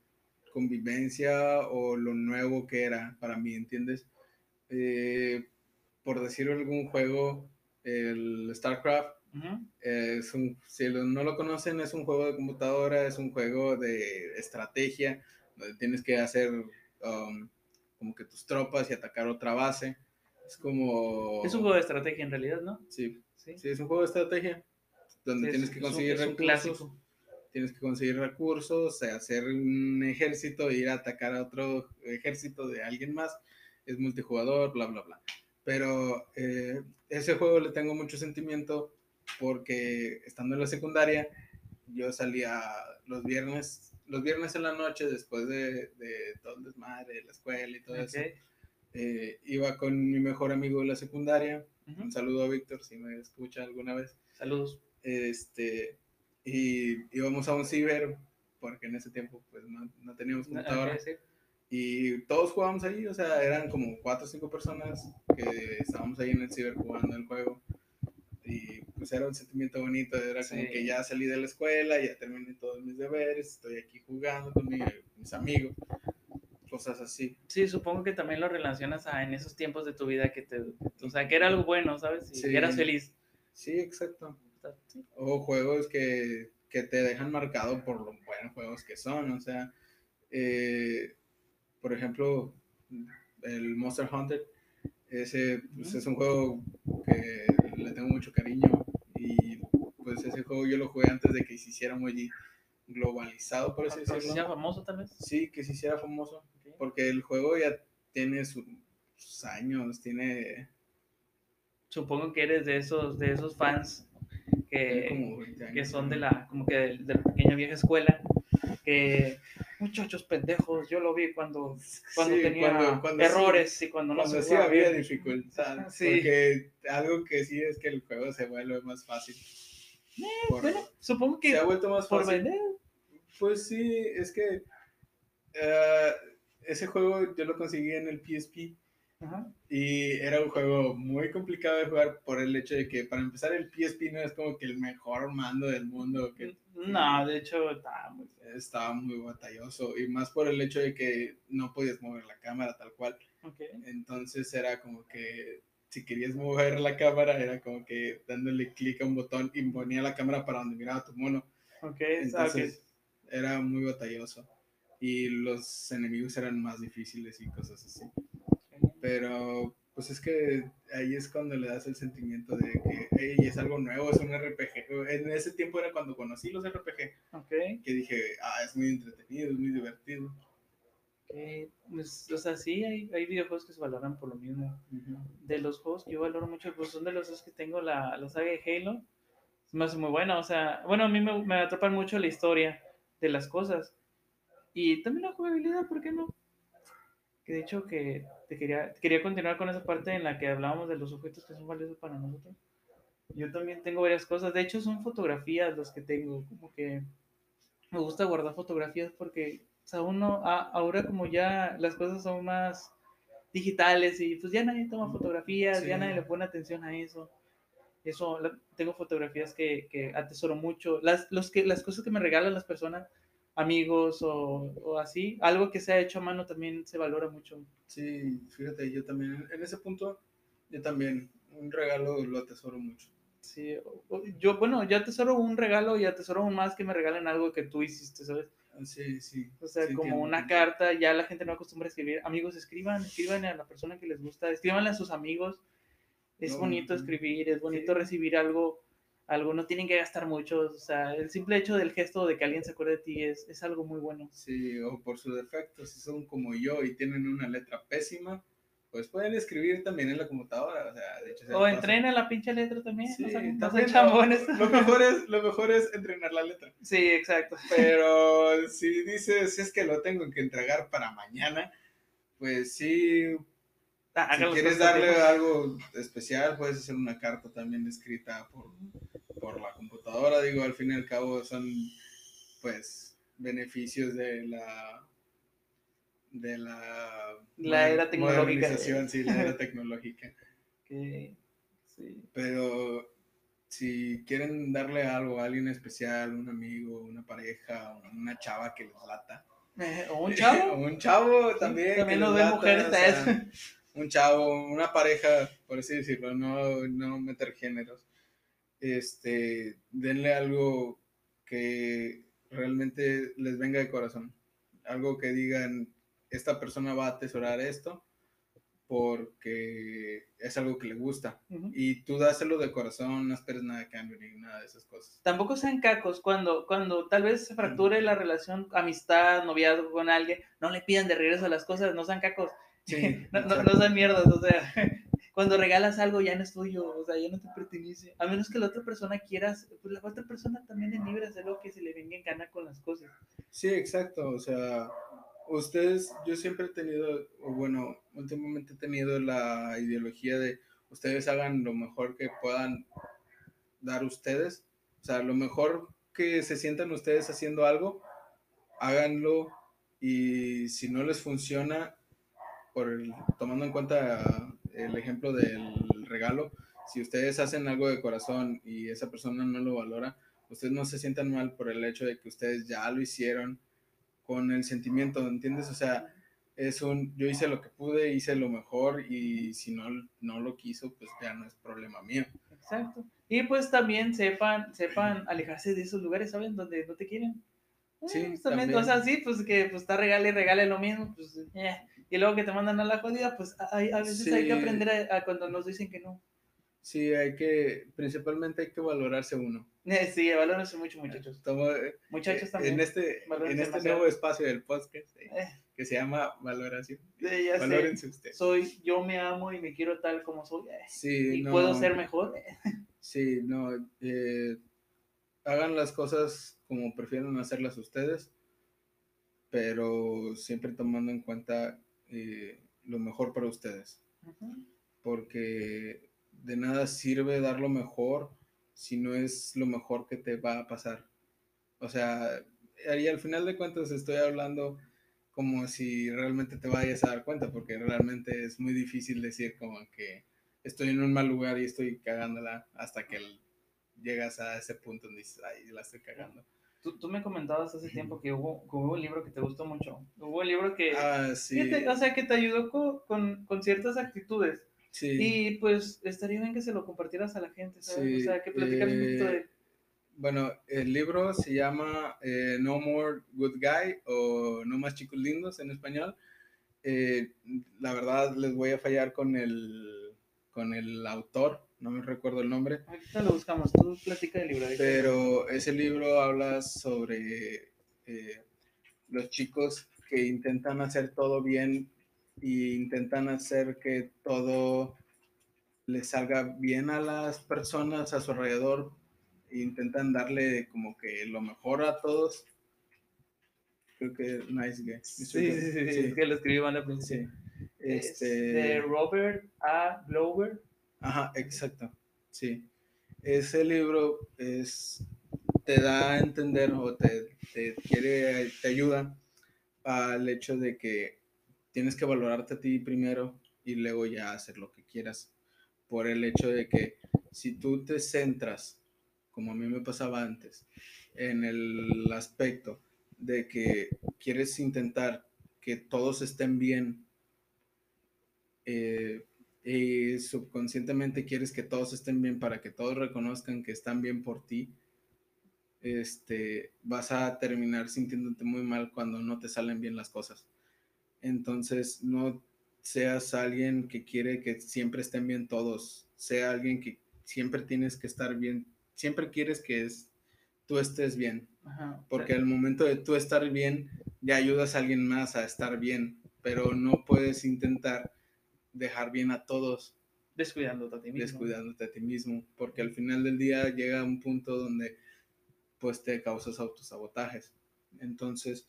convivencia o lo nuevo que era para mí, ¿entiendes? Eh, por decir algún juego, el StarCraft. Es un, si no lo conocen, es un juego de computadora, es un juego de estrategia, donde tienes que hacer um, como que tus tropas y atacar otra base. Es como... Es un juego de estrategia en realidad, ¿no? Sí, Sí. sí, es un juego de estrategia, donde Sí, tienes es- que es un- conseguir es un recursos. clásico. Tienes que conseguir recursos, hacer un ejército, ir a atacar a otro ejército de alguien más. Es multijugador, bla, bla, bla. Pero eh, ese juego le tengo mucho sentimiento porque estando en la secundaria, yo salía los viernes, los viernes en la noche después de, de todo el desmadre, de la escuela y todo eso. Eh, iba con mi mejor amigo de la secundaria. Un saludo a Víctor si me escucha alguna vez Saludos. este, y íbamos a un ciber, porque en ese tiempo pues no, no teníamos computadora, Ok, sí. Y todos jugábamos ahí, o sea, eran como cuatro o cinco personas que estábamos ahí en el ciber jugando el juego, y pues era un sentimiento bonito, era como Sí. que ya salí de la escuela, ya terminé todos mis deberes, estoy aquí jugando con mi- mis amigos, cosas así. Sí, supongo que también lo relacionas a en esos tiempos de tu vida que te, o sea, que era algo bueno, ¿sabes? Y Sí. eras feliz. Sí, exacto. Sí. o juegos que, que te dejan marcado por lo buenos juegos que son. O sea, eh, por ejemplo, el Monster Hunter, ese pues, es un juego que le tengo mucho cariño y pues ese juego yo lo jugué antes de que se hiciera muy globalizado, por así Pero si sea decirlo. famoso tal vez. Sí, que se hiciera famoso, porque el juego ya tiene su- sus años, tiene Supongo que eres de esos, de esos fans que, como 20 que son de la, como que de, de la pequeña vieja escuela, que muchachos pendejos, yo lo vi cuando, cuando Sí, tenía cuando- cuando sí- errores y cuando no cuando se sí había bien. dificultad. Sí. Porque algo que sí es que el juego se vuelve más fácil. Por- Bueno, supongo que se ha vuelto más por fácil. vender. Pues sí, es que eh, ese juego yo lo conseguí en el PSP Ajá. y era un juego muy complicado de jugar por el hecho de que para empezar el PSP no es como que el mejor mando del mundo, que No, de hecho, muy estaba muy batalloso y más por el hecho de que no podías mover la cámara tal cual. Ok. Entonces era como que si querías mover la cámara, era como que dándole clic a un botón y ponía la cámara para donde miraba tu mono. Ok, ok. Entonces era muy batalloso. Y los enemigos eran más difíciles y cosas así. Pero pues es que ahí es cuando le das el sentimiento de que hey, es algo nuevo, es un RPG. En ese tiempo era cuando conocí los RPG, Ok, que dije, ah, es muy entretenido, es muy divertido. ok. Pues, o sea, sí, hay, hay videojuegos que se valoran por lo mismo. De los juegos que yo valoro mucho, pues son de los dos que tengo la, la saga de Halo. Me hace muy buena, o sea, bueno, a mí me, me atrapan mucho la historia de las cosas. Y también la jugabilidad, ¿por qué no? Que de hecho que te quería, quería continuar con esa parte en la que hablábamos de los objetos que son valiosos para nosotros. Yo también tengo varias cosas, de hecho son fotografías las que tengo, como que me gusta guardar fotografías porque, o sea, uno, a- ahora como ya las cosas son más digitales y pues ya nadie toma fotografías, Sí. ya nadie le pone atención a eso. Eso, la- tengo fotografías que, que atesoro mucho. Las, los que, las cosas que me regalan las personas, amigos o, o así, algo que se ha hecho a mano también se valora mucho. Sí, fíjate, yo también, en ese punto, yo también, un regalo lo atesoro mucho. Sí, yo, bueno, yo atesoro un regalo y atesoro aún más que me regalen algo que tú hiciste, ¿sabes? Sí, sí. O sea, sí como entiendo, una carta, ya la gente no acostumbra a escribir. Amigos, escriban, escriban a la persona que les gusta, escríbanle a sus amigos. Es No, bonito escribir, es bonito Sí. recibir algo, algo, no tienen que gastar mucho, o sea, el simple hecho del gesto de que alguien se acuerde de ti es, es algo muy bueno. Sí, o por su defecto, si son como yo y tienen una letra pésima, pues pueden escribir también en la computadora, o sea, de hecho... O entrenen la pinche letra también, Sí, no no también, sean lo- mejor, es, lo mejor es entrenar la letra. Sí, exacto. Pero *laughs* si dices, es que lo tengo que entregar para mañana, pues sí, Ah, si quieres darle tiempo. algo especial, puedes hacer una carta también escrita por, por la computadora. Digo, al fin y al cabo son, pues, beneficios de la de la, La era tecnológica. modernización, sí, la era *laughs* tecnológica. Sí. Pero si quieren darle algo a alguien especial, un amigo, una pareja, una chava que les lata. Eh, o un *laughs* chavo. un chavo también. también que lo les ven lata, mujeres, o sea, ¿sabes? un chavo, una pareja, por así decirlo, no, no meter géneros. Este, denle algo que realmente les venga de corazón. Algo que digan, esta persona va a atesorar esto porque es algo que le gusta. Y tú dáselo de corazón, no esperes nada de cambio ni nada de esas cosas. Tampoco sean cacos cuando, cuando tal vez se fracture la relación, amistad, noviazgo con alguien, no le pidan de regreso las cosas, no sean cacos. Sí, *laughs* no, no, no sean mierdas, o sea, cuando regalas algo ya no es tuyo, o sea, ya no te pertenece. A menos que la otra persona quieras, pues la otra persona también es libre de hacer lo que se le venga en gana con las cosas. Sí, exacto. O sea, ustedes, yo siempre he tenido, o bueno, últimamente he tenido la ideología de ustedes hagan lo mejor que puedan dar ustedes. O sea, lo mejor que se sientan ustedes haciendo algo, háganlo y si no les funciona, por el- tomando en cuenta el ejemplo del regalo, si ustedes hacen algo de corazón y esa persona no lo valora, ustedes no se sientan mal por el hecho de que ustedes ya lo hicieron con el sentimiento, ¿entiendes? O sea, es un, yo hice lo que pude, hice lo mejor y si no, no lo quiso, pues ya no es problema mío. Exacto. Y pues también sepan, sepan alejarse de esos lugares, ¿saben? Donde no te quieren. Eh, Sí, pues, también, también. o sea, sí, pues que pues está regale y regale lo mismo, pues eh. Y luego que te mandan a la jodida, pues hay- a veces hay que Sí. aprender a, a cuando nos dicen que no. Sí, hay que, principalmente hay que valorarse uno. Eh, *laughs* sí, valórense mucho, muchachos. Toma- eh, Muchachos también. En este, en este nuevo espacio del podcast eh, Eh, que se llama Valoración. eh, ya sé, Valórense ustedes. soy, yo me amo y me quiero tal como soy. eh, Sí, y no, puedo ser mejor. eh. *laughs* Sí, no, eh, hagan las cosas como prefieren hacerlas ustedes, pero siempre tomando en cuenta eh, lo mejor para ustedes, porque de nada sirve dar lo mejor si no es lo mejor que te va a pasar. O sea, y al final de cuentas estoy hablando como si realmente te vayas a dar cuenta, porque realmente es muy difícil decir como que estoy en un mal lugar y estoy cagándola hasta que llegas a ese punto donde dices, ay, la estoy cagando. Tú, tú me comentabas hace tiempo que hubo, que hubo un libro que te gustó mucho. Hubo un libro que, Ah, sí. que te- o sea, que te ayudó co- con, con ciertas actitudes. sí. Y pues estaría bien que se lo compartieras a la gente, ¿sabes? Sí, o sea, que platicaras un poquito de. Bueno, el libro se llama eh, No More Good Guy o No Más Chicos Lindos en español. Eh, la verdad les voy a fallar con el, con el autor, no me recuerdo el nombre, Ahorita lo buscamos, tú platica del libro. pero ese libro habla sobre eh, los chicos que intentan hacer todo bien e intentan hacer que todo les salga bien a las personas a su alrededor, e intentan darle como que lo mejor a todos. Creo que nice guy. Sí, sí, sí, sí, es que lo escribí mal al principio. Este, Es de Robert A. Glover. Ajá, exacto. Sí. Ese libro es te da a entender o te, te quiere, te ayuda al hecho de que tienes que valorarte a ti primero y luego ya hacer lo que quieras. Por el hecho de que si tú te centras, como a mí me pasaba antes, en el aspecto de que quieres intentar que todos estén bien, eh, y subconscientemente quieres que todos estén bien para que todos reconozcan que están bien por ti, este, vas a terminar sintiéndote muy mal cuando no te salen bien las cosas. Entonces, no seas alguien que quiere que siempre estén bien todos, sea alguien que siempre tienes que estar bien siempre quieres que es, tú estés bien. Ajá, Porque al momento de tú estar bien, ya ayudas a alguien más a estar bien, pero no puedes intentar dejar bien a todos descuidándote a ti mismo. descuidándote a ti mismo, porque al final del día llega un punto donde pues te causas autosabotajes. Entonces,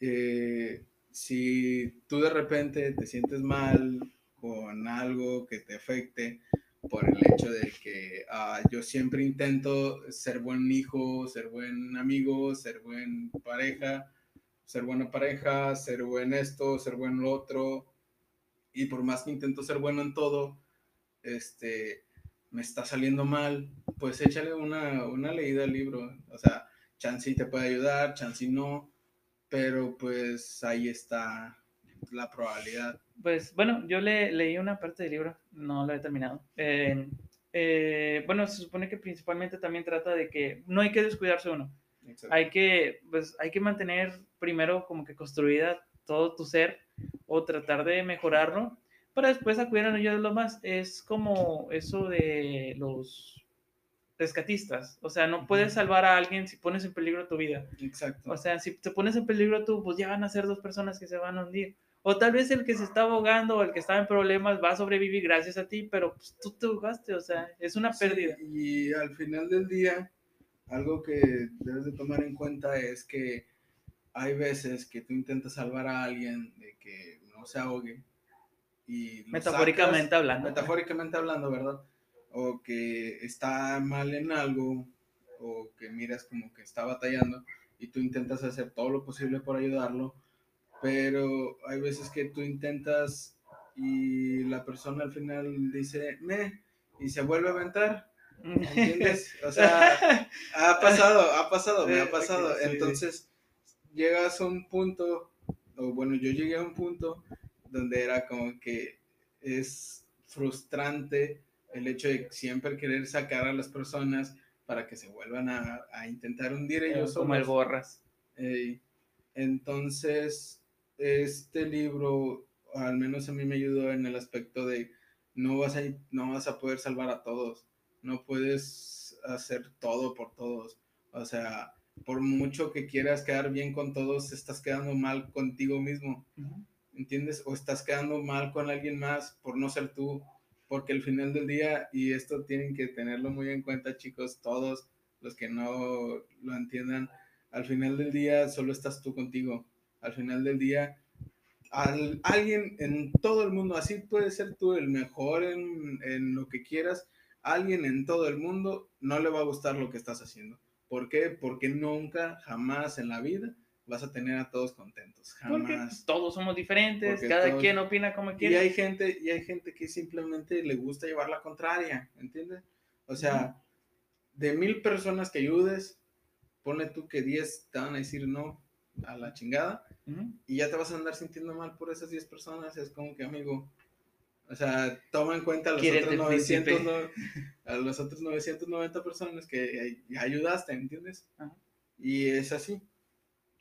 eh, si tú de repente te sientes mal con algo que te afecte por el hecho de que ah, yo siempre intento ser buen hijo, ser buen amigo, ser buen pareja, ser buena pareja, ser buen esto, ser buen lo otro, y por más que intento ser bueno en todo, este, me está saliendo mal, pues échale una, una leída al libro. O sea, Chansey te puede ayudar, Chansey no, pero pues ahí está la probabilidad. Pues bueno, yo le, leí una parte del libro, no lo he terminado. Eh, eh, bueno, se supone que principalmente también trata de que no hay que descuidarse uno. Exacto. Hay que, pues, hay que mantener primero como que construida todo tu ser o tratar de mejorarlo para después acudir a ellos lo más. Es como eso de los rescatistas. O sea, no puedes salvar a alguien si pones en peligro tu vida. Exacto. O sea, si te pones en peligro tú, pues ya van a ser dos personas que se van a hundir. O tal vez el que se está ahogando o el que estaba en problemas va a sobrevivir gracias a ti, pero pues, tú te ahogaste, o sea, es una Sí, pérdida. y al final del día, algo que debes de tomar en cuenta es que hay veces que tú intentas salvar a alguien de que no se ahogue. Y Metafóricamente sacas- hablando. Metafóricamente hablando, ¿verdad? O que está mal en algo, o que miras como que está batallando y tú intentas hacer todo lo posible por ayudarlo, pero hay veces que tú intentas y la persona al final dice, me, y se vuelve a aventar. ¿Entiendes? O sea, *laughs* ha pasado, ha pasado, me ha pasado. Entonces, llegas a un punto, o bueno, yo llegué a un punto donde era como que es frustrante el hecho de siempre querer sacar a las personas para que se vuelvan a, a intentar hundir ellos como el borras. Entonces, este libro, al menos a mí me ayudó en el aspecto de no vas a, no vas a poder salvar a todos, no puedes hacer todo por todos. O sea, por mucho que quieras quedar bien con todos, estás quedando mal contigo mismo, ¿entiendes? O estás quedando mal con alguien más por no ser tú, porque al final del día, y esto tienen que tenerlo muy en cuenta, chicos, todos los que no lo entiendan, al final del día solo estás tú contigo. Al final del día, al, alguien en todo el mundo, así puede ser tú el mejor en, en lo que quieras, alguien en todo el mundo no le va a gustar lo que estás haciendo. ¿Por qué? Porque nunca, jamás en la vida vas a tener a todos contentos. Porque Jamás. todos somos diferentes, Porque cada todos- quien opina como Y quiere. hay gente, y hay gente que simplemente le gusta llevar la contraria, ¿entiendes? O sea, de mil personas que ayudes, ponle tú que 10 te van a decir no a la chingada Ujú. y ya te vas a andar sintiendo mal por esas 10 personas. Es como que, amigo, o sea, toma en cuenta a los, otros 900, príncipe. no- a los otros 990 personas que ayudaste, ¿entiendes? Ajá. Y es así.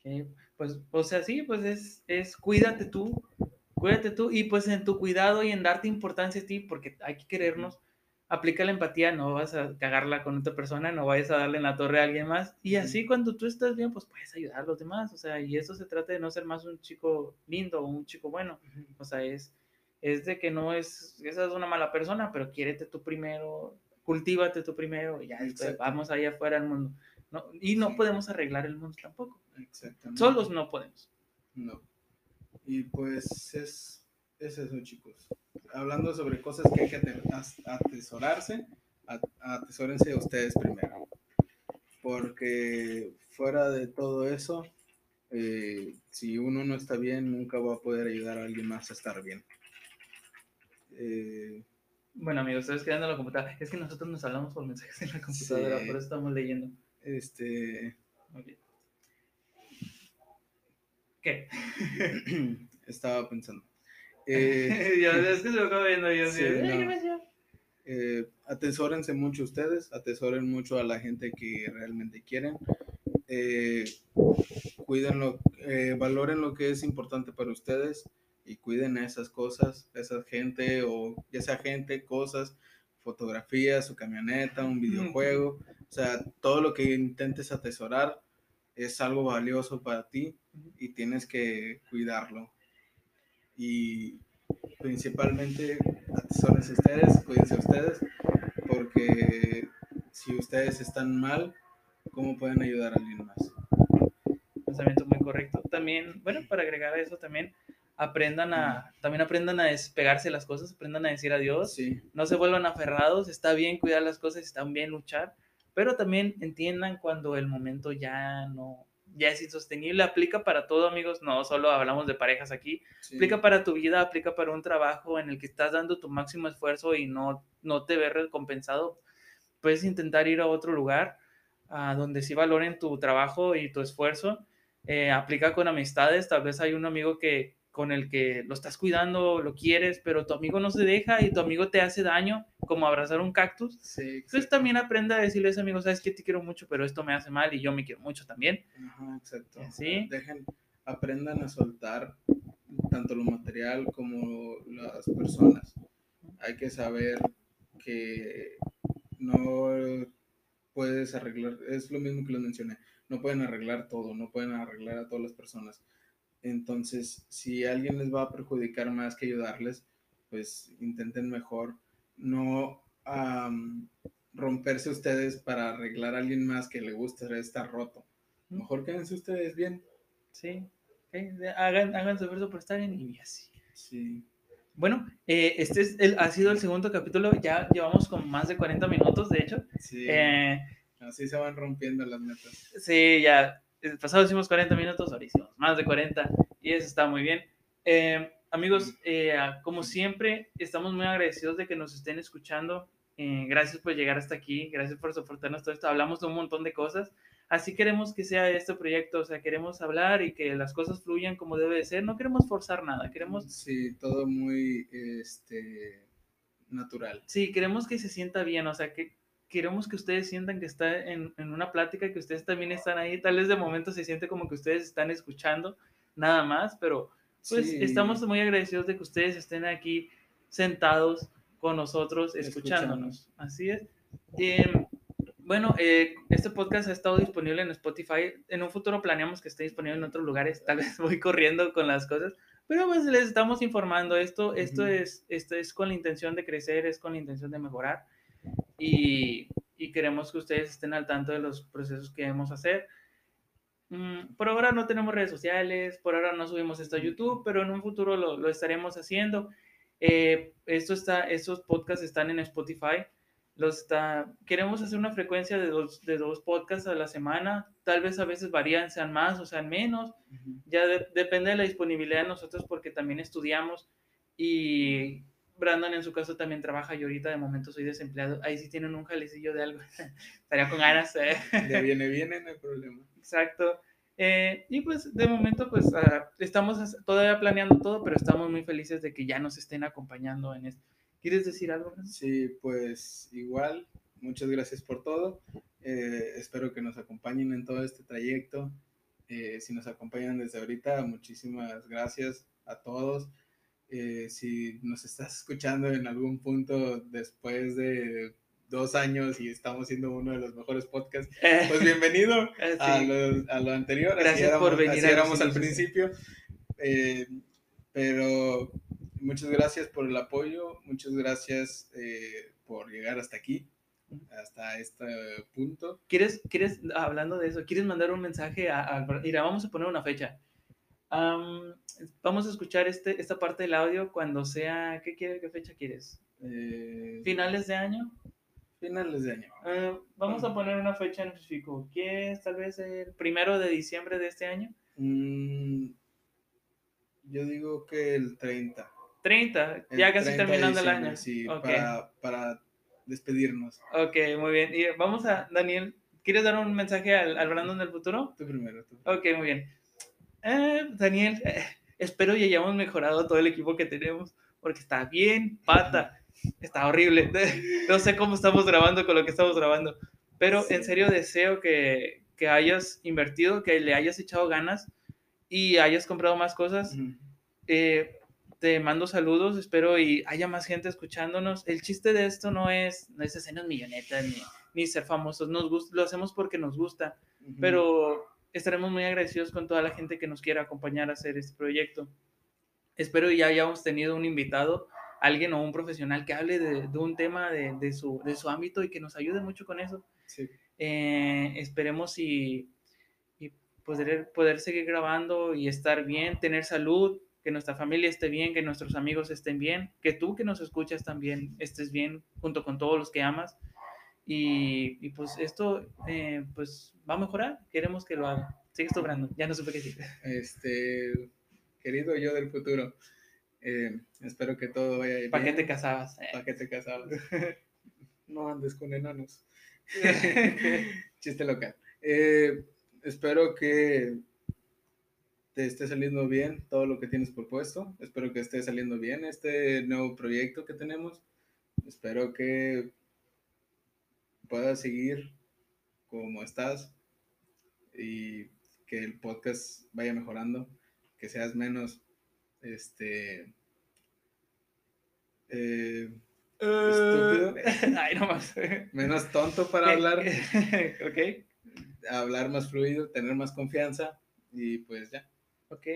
Ok, Pues, o sea, sí, pues es, es cuídate tú, cuídate tú y pues en tu cuidado y en darte importancia a ti, porque hay que querernos, aplica la empatía, no vas a cagarla con otra persona, no vayas a darle en la torre a alguien más y así cuando tú estás bien, pues puedes ayudar a los demás, o sea, y eso se trata de no ser más un chico lindo o un chico bueno, o sea, es, es de que no es, esa es una mala persona, pero quiérete tú primero, cultívate tú primero y ya después vamos allá afuera al mundo. ¿no? Y no Sí. podemos arreglar el mundo tampoco. Exactamente. Solos no podemos. No. Y pues es, es eso, chicos. Hablando sobre cosas que hay que atesorarse, atesórense ustedes primero. Porque fuera de todo eso, eh, si uno no está bien, nunca va a poder ayudar a alguien más a estar bien. Eh, Bueno, amigos, ustedes quedando en la computadora. Es que nosotros nos hablamos por mensajes en la computadora, Sí. por eso estamos leyendo. este, Ok. ¿Qué? *clears throat* estaba pensando. *laughs* Eh, ya, es que se lo acabo viendo yo Sí, "Ay, no. ¿qué pasó?". eh, atesórense mucho ustedes, atesoren mucho a la gente que realmente quieren, eh, cuiden lo- eh, valoren lo que es importante para ustedes y cuiden esas cosas, esa gente o sea gente, cosas, fotografías, su camioneta, un videojuego, O sea, todo lo que intentes atesorar es algo valioso para ti y tienes que cuidarlo. Y principalmente atesorense ustedes, cuídense ustedes, porque si ustedes están mal, ¿cómo pueden ayudar a alguien más? Pensamiento muy correcto. También, bueno, para agregar a eso también, aprendan a, también aprendan a despegarse de las cosas, aprendan a decir adiós, Sí, no se vuelvan aferrados, está bien cuidar las cosas, está bien luchar, pero también entiendan cuando el momento ya no, ya es insostenible, aplica para todo amigos, no solo hablamos de parejas aquí, sí. aplica para tu vida, aplica para un trabajo en el que estás dando tu máximo esfuerzo y no, no te ves recompensado, puedes intentar ir a otro lugar a donde sí valoren tu trabajo y tu esfuerzo. Eh, aplica con amistades, tal vez hay un amigo que con el que lo estás cuidando, lo quieres, pero tu amigo no se deja y tu amigo te hace daño, como abrazar un cactus. Sí, Entonces también aprende a decirle a ese amigo, sabes que te quiero mucho, pero esto me hace mal y yo me quiero mucho también. Ajá, exacto. Sí. Dejen, aprendan a soltar tanto lo material como las personas. Hay que saber que no puedes arreglar, es lo mismo que les mencioné, no pueden arreglar todo, no pueden arreglar a todas las personas. Entonces, si alguien les va a perjudicar más que ayudarles, pues intenten mejor no romperse ustedes para arreglar a alguien más que le guste estar roto. Mejor quédense ustedes bien. Sí, ok, hagan, hagan su esfuerzo por estar bien y así. Sí. Bueno, eh, este es el, ha sido el segundo capítulo, ya llevamos con más de 40 minutos, de hecho. Sí. Eh, Así se van rompiendo las metas. Sí, ya. El pasado hicimos 40 minutos, ahora hicimos más de 40 y eso está muy bien. Eh, amigos, eh, como siempre, estamos muy agradecidos de que nos estén escuchando. Eh, gracias por llegar hasta aquí, gracias por soportarnos todo esto. Hablamos de un montón de cosas. Así queremos que sea este proyecto, o sea, queremos hablar y que las cosas fluyan como debe de ser. No queremos forzar nada, queremos, Sí, todo muy este natural. sí, queremos que se sienta bien, o sea, que queremos que ustedes sientan que está en, en una plática, que ustedes también están ahí. Tal vez de momento se siente como que ustedes están escuchando nada más, pero pues Sí, estamos muy agradecidos de que ustedes estén aquí sentados con nosotros, escuchándonos. Así es. Eh, bueno, eh, este podcast ha estado disponible en Spotify. En un futuro planeamos que esté disponible en otros lugares. Tal vez *laughs* voy corriendo con las cosas, pero pues les estamos informando. Esto, esto, Ujú. es, esto es con la intención de crecer, es con la intención de mejorar y, y queremos que ustedes estén al tanto de los procesos que debemos hacer. Mm, Por ahora no tenemos redes sociales, por ahora no subimos esto a YouTube, pero en un futuro lo, lo estaremos haciendo. Eh, esto está, estos podcasts están en Spotify. Los está, queremos hacer una frecuencia de dos, de dos podcasts a la semana. Tal vez a veces varían, sean más o sean menos. Ujú. Ya de- depende de la disponibilidad de nosotros porque también estudiamos y Brandon en su caso también trabaja y ahorita de momento soy desempleado. Ahí sí tienen un jalecillo de algo. *laughs* Estaría con ganas. eh. De viene, viene, no hay problema. Exacto. Eh, y pues de momento pues ah, estamos todavía planeando todo, pero estamos muy felices de que ya nos estén acompañando en esto. ¿Quieres decir algo? Brandon? Sí, pues igual, muchas gracias por todo. Eh, espero que nos acompañen en todo este trayecto. Eh, si nos acompañan desde ahorita, muchísimas gracias a todos. Eh, si nos estás escuchando en algún punto después de dos años y estamos siendo uno de los mejores podcasts, pues bienvenido *laughs* Eh, a, sí. lo, a lo anterior. así Gracias por éramos- venir así a éramos al principio. Eh, pero muchas gracias por el apoyo, muchas gracias eh, por llegar hasta aquí, hasta este punto. ¿Quieres, quieres, hablando de eso, quieres mandar un mensaje a, a- mira, vamos a poner una fecha. Am, vamos a escuchar este, esta parte del audio cuando sea, ¿qué, quiere, qué fecha quieres? Eh, ¿Finales de año? finales de año. Eh, vamos a poner una fecha en específico. ¿Quieres tal vez el primero de diciembre de este año? Mm, yo digo que el 30. 30, el ya casi 30 de terminando el año. Sí, Ok. para, para despedirnos. Ok, muy bien. Y vamos a, Daniel, ¿quieres dar un mensaje al, al Brandon del futuro? Tú primero, tú. Ok, muy bien. Eh, Daniel, eh, espero ya hayamos mejorado todo el equipo que tenemos, porque está bien, pata, está horrible. *laughs* No sé cómo estamos grabando con lo que estamos grabando, pero Sí. en serio deseo que, que hayas invertido, que le hayas echado ganas y hayas comprado más cosas. Eh, te mando saludos, espero y haya más gente escuchándonos. El chiste de esto no es, no es hacernos millonetas ni, ni ser famosos, nos gusta, lo hacemos porque nos gusta, pero estaremos muy agradecidos con toda la gente que nos quiera acompañar a hacer este proyecto. Espero ya hayamos tenido un invitado, alguien o un profesional que hable de, de un tema de, de su, de su ámbito y que nos ayude mucho con eso. Sí. Eh, esperemos y, y poder, poder seguir grabando y estar bien, tener salud, que nuestra familia esté bien, que nuestros amigos estén bien, que tú que nos escuchas también estés bien junto con todos los que amas. Y, y pues esto eh, pues va a mejorar, queremos que lo haga. Sigue sobrando, ya no supe qué decir. Este, querido yo del futuro, eh, espero que todo vaya bien. ¿Para qué te casabas? ¿Para qué te casabas? *laughs* no andes con enanos. Eh. *laughs* Chiste local. Eh, espero que te esté saliendo bien todo lo que tienes propuesto. Espero que esté saliendo bien este nuevo proyecto que tenemos. Espero que puedas seguir como estás y que el podcast vaya mejorando, que seas menos este eh, Estúpido. *laughs* Ay, no más. menos tonto para hablar, *laughs* ok, hablar más fluido, tener más confianza y pues ya. ok.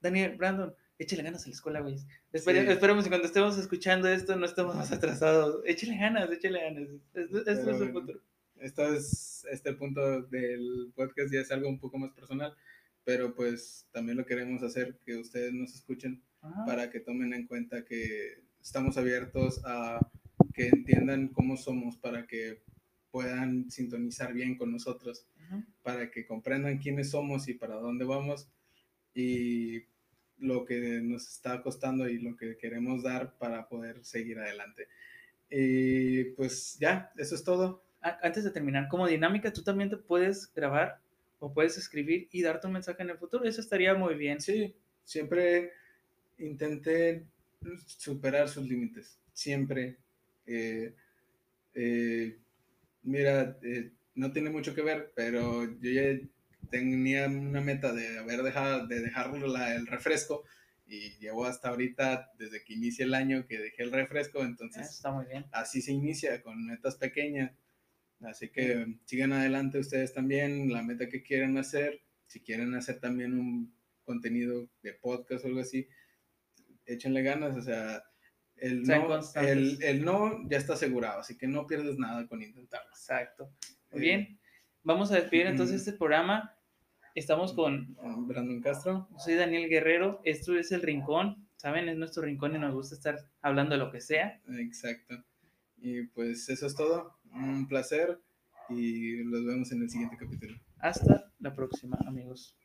Daniel, Brandon, échale ganas a la escuela, güey. Espere- Sí. Esperemos que cuando estemos escuchando esto no estemos más atrasados. Échale ganas, échale ganas. Esto, esto es el futuro. Esto es, este punto del podcast ya es algo un poco más personal, pero pues también lo queremos hacer que ustedes nos escuchen Ah, para que tomen en cuenta que estamos abiertos a que entiendan cómo somos, para que puedan sintonizar bien con nosotros, para que comprendan quiénes somos y para dónde vamos y lo que nos está costando y lo que queremos dar para poder seguir adelante. Y pues ya, eso es todo. Antes de terminar, como dinámica, tú también te puedes grabar o puedes escribir y darte un mensaje en el futuro. Eso estaría muy bien. Sí, siempre intenten superar sus límites. Siempre. eh, eh, mira, eh, no tiene mucho que ver, pero yo ya tenía una meta de haber dejado, de dejar la- el refresco y llevo hasta ahorita, desde que inicia el año, que dejé el refresco, entonces está muy bien. así se inicia con metas pequeñas. Así que sigan adelante ustedes también, la meta que quieran hacer. Si quieren hacer también un contenido de podcast o algo así, échenle ganas. O sea, el no, el, el no ya está asegurado, así que no pierdes nada con intentarlo. Exacto. Muy Eh, bien. Vamos a despedir entonces ujú. este programa. Estamos con Brandon Castro. Soy Daniel Guerrero, esto es El Rincón, ¿saben? Es nuestro rincón y nos gusta estar hablando de lo que sea. Exacto. Y pues eso es todo. Un placer y los vemos en el siguiente capítulo. Hasta la próxima, amigos.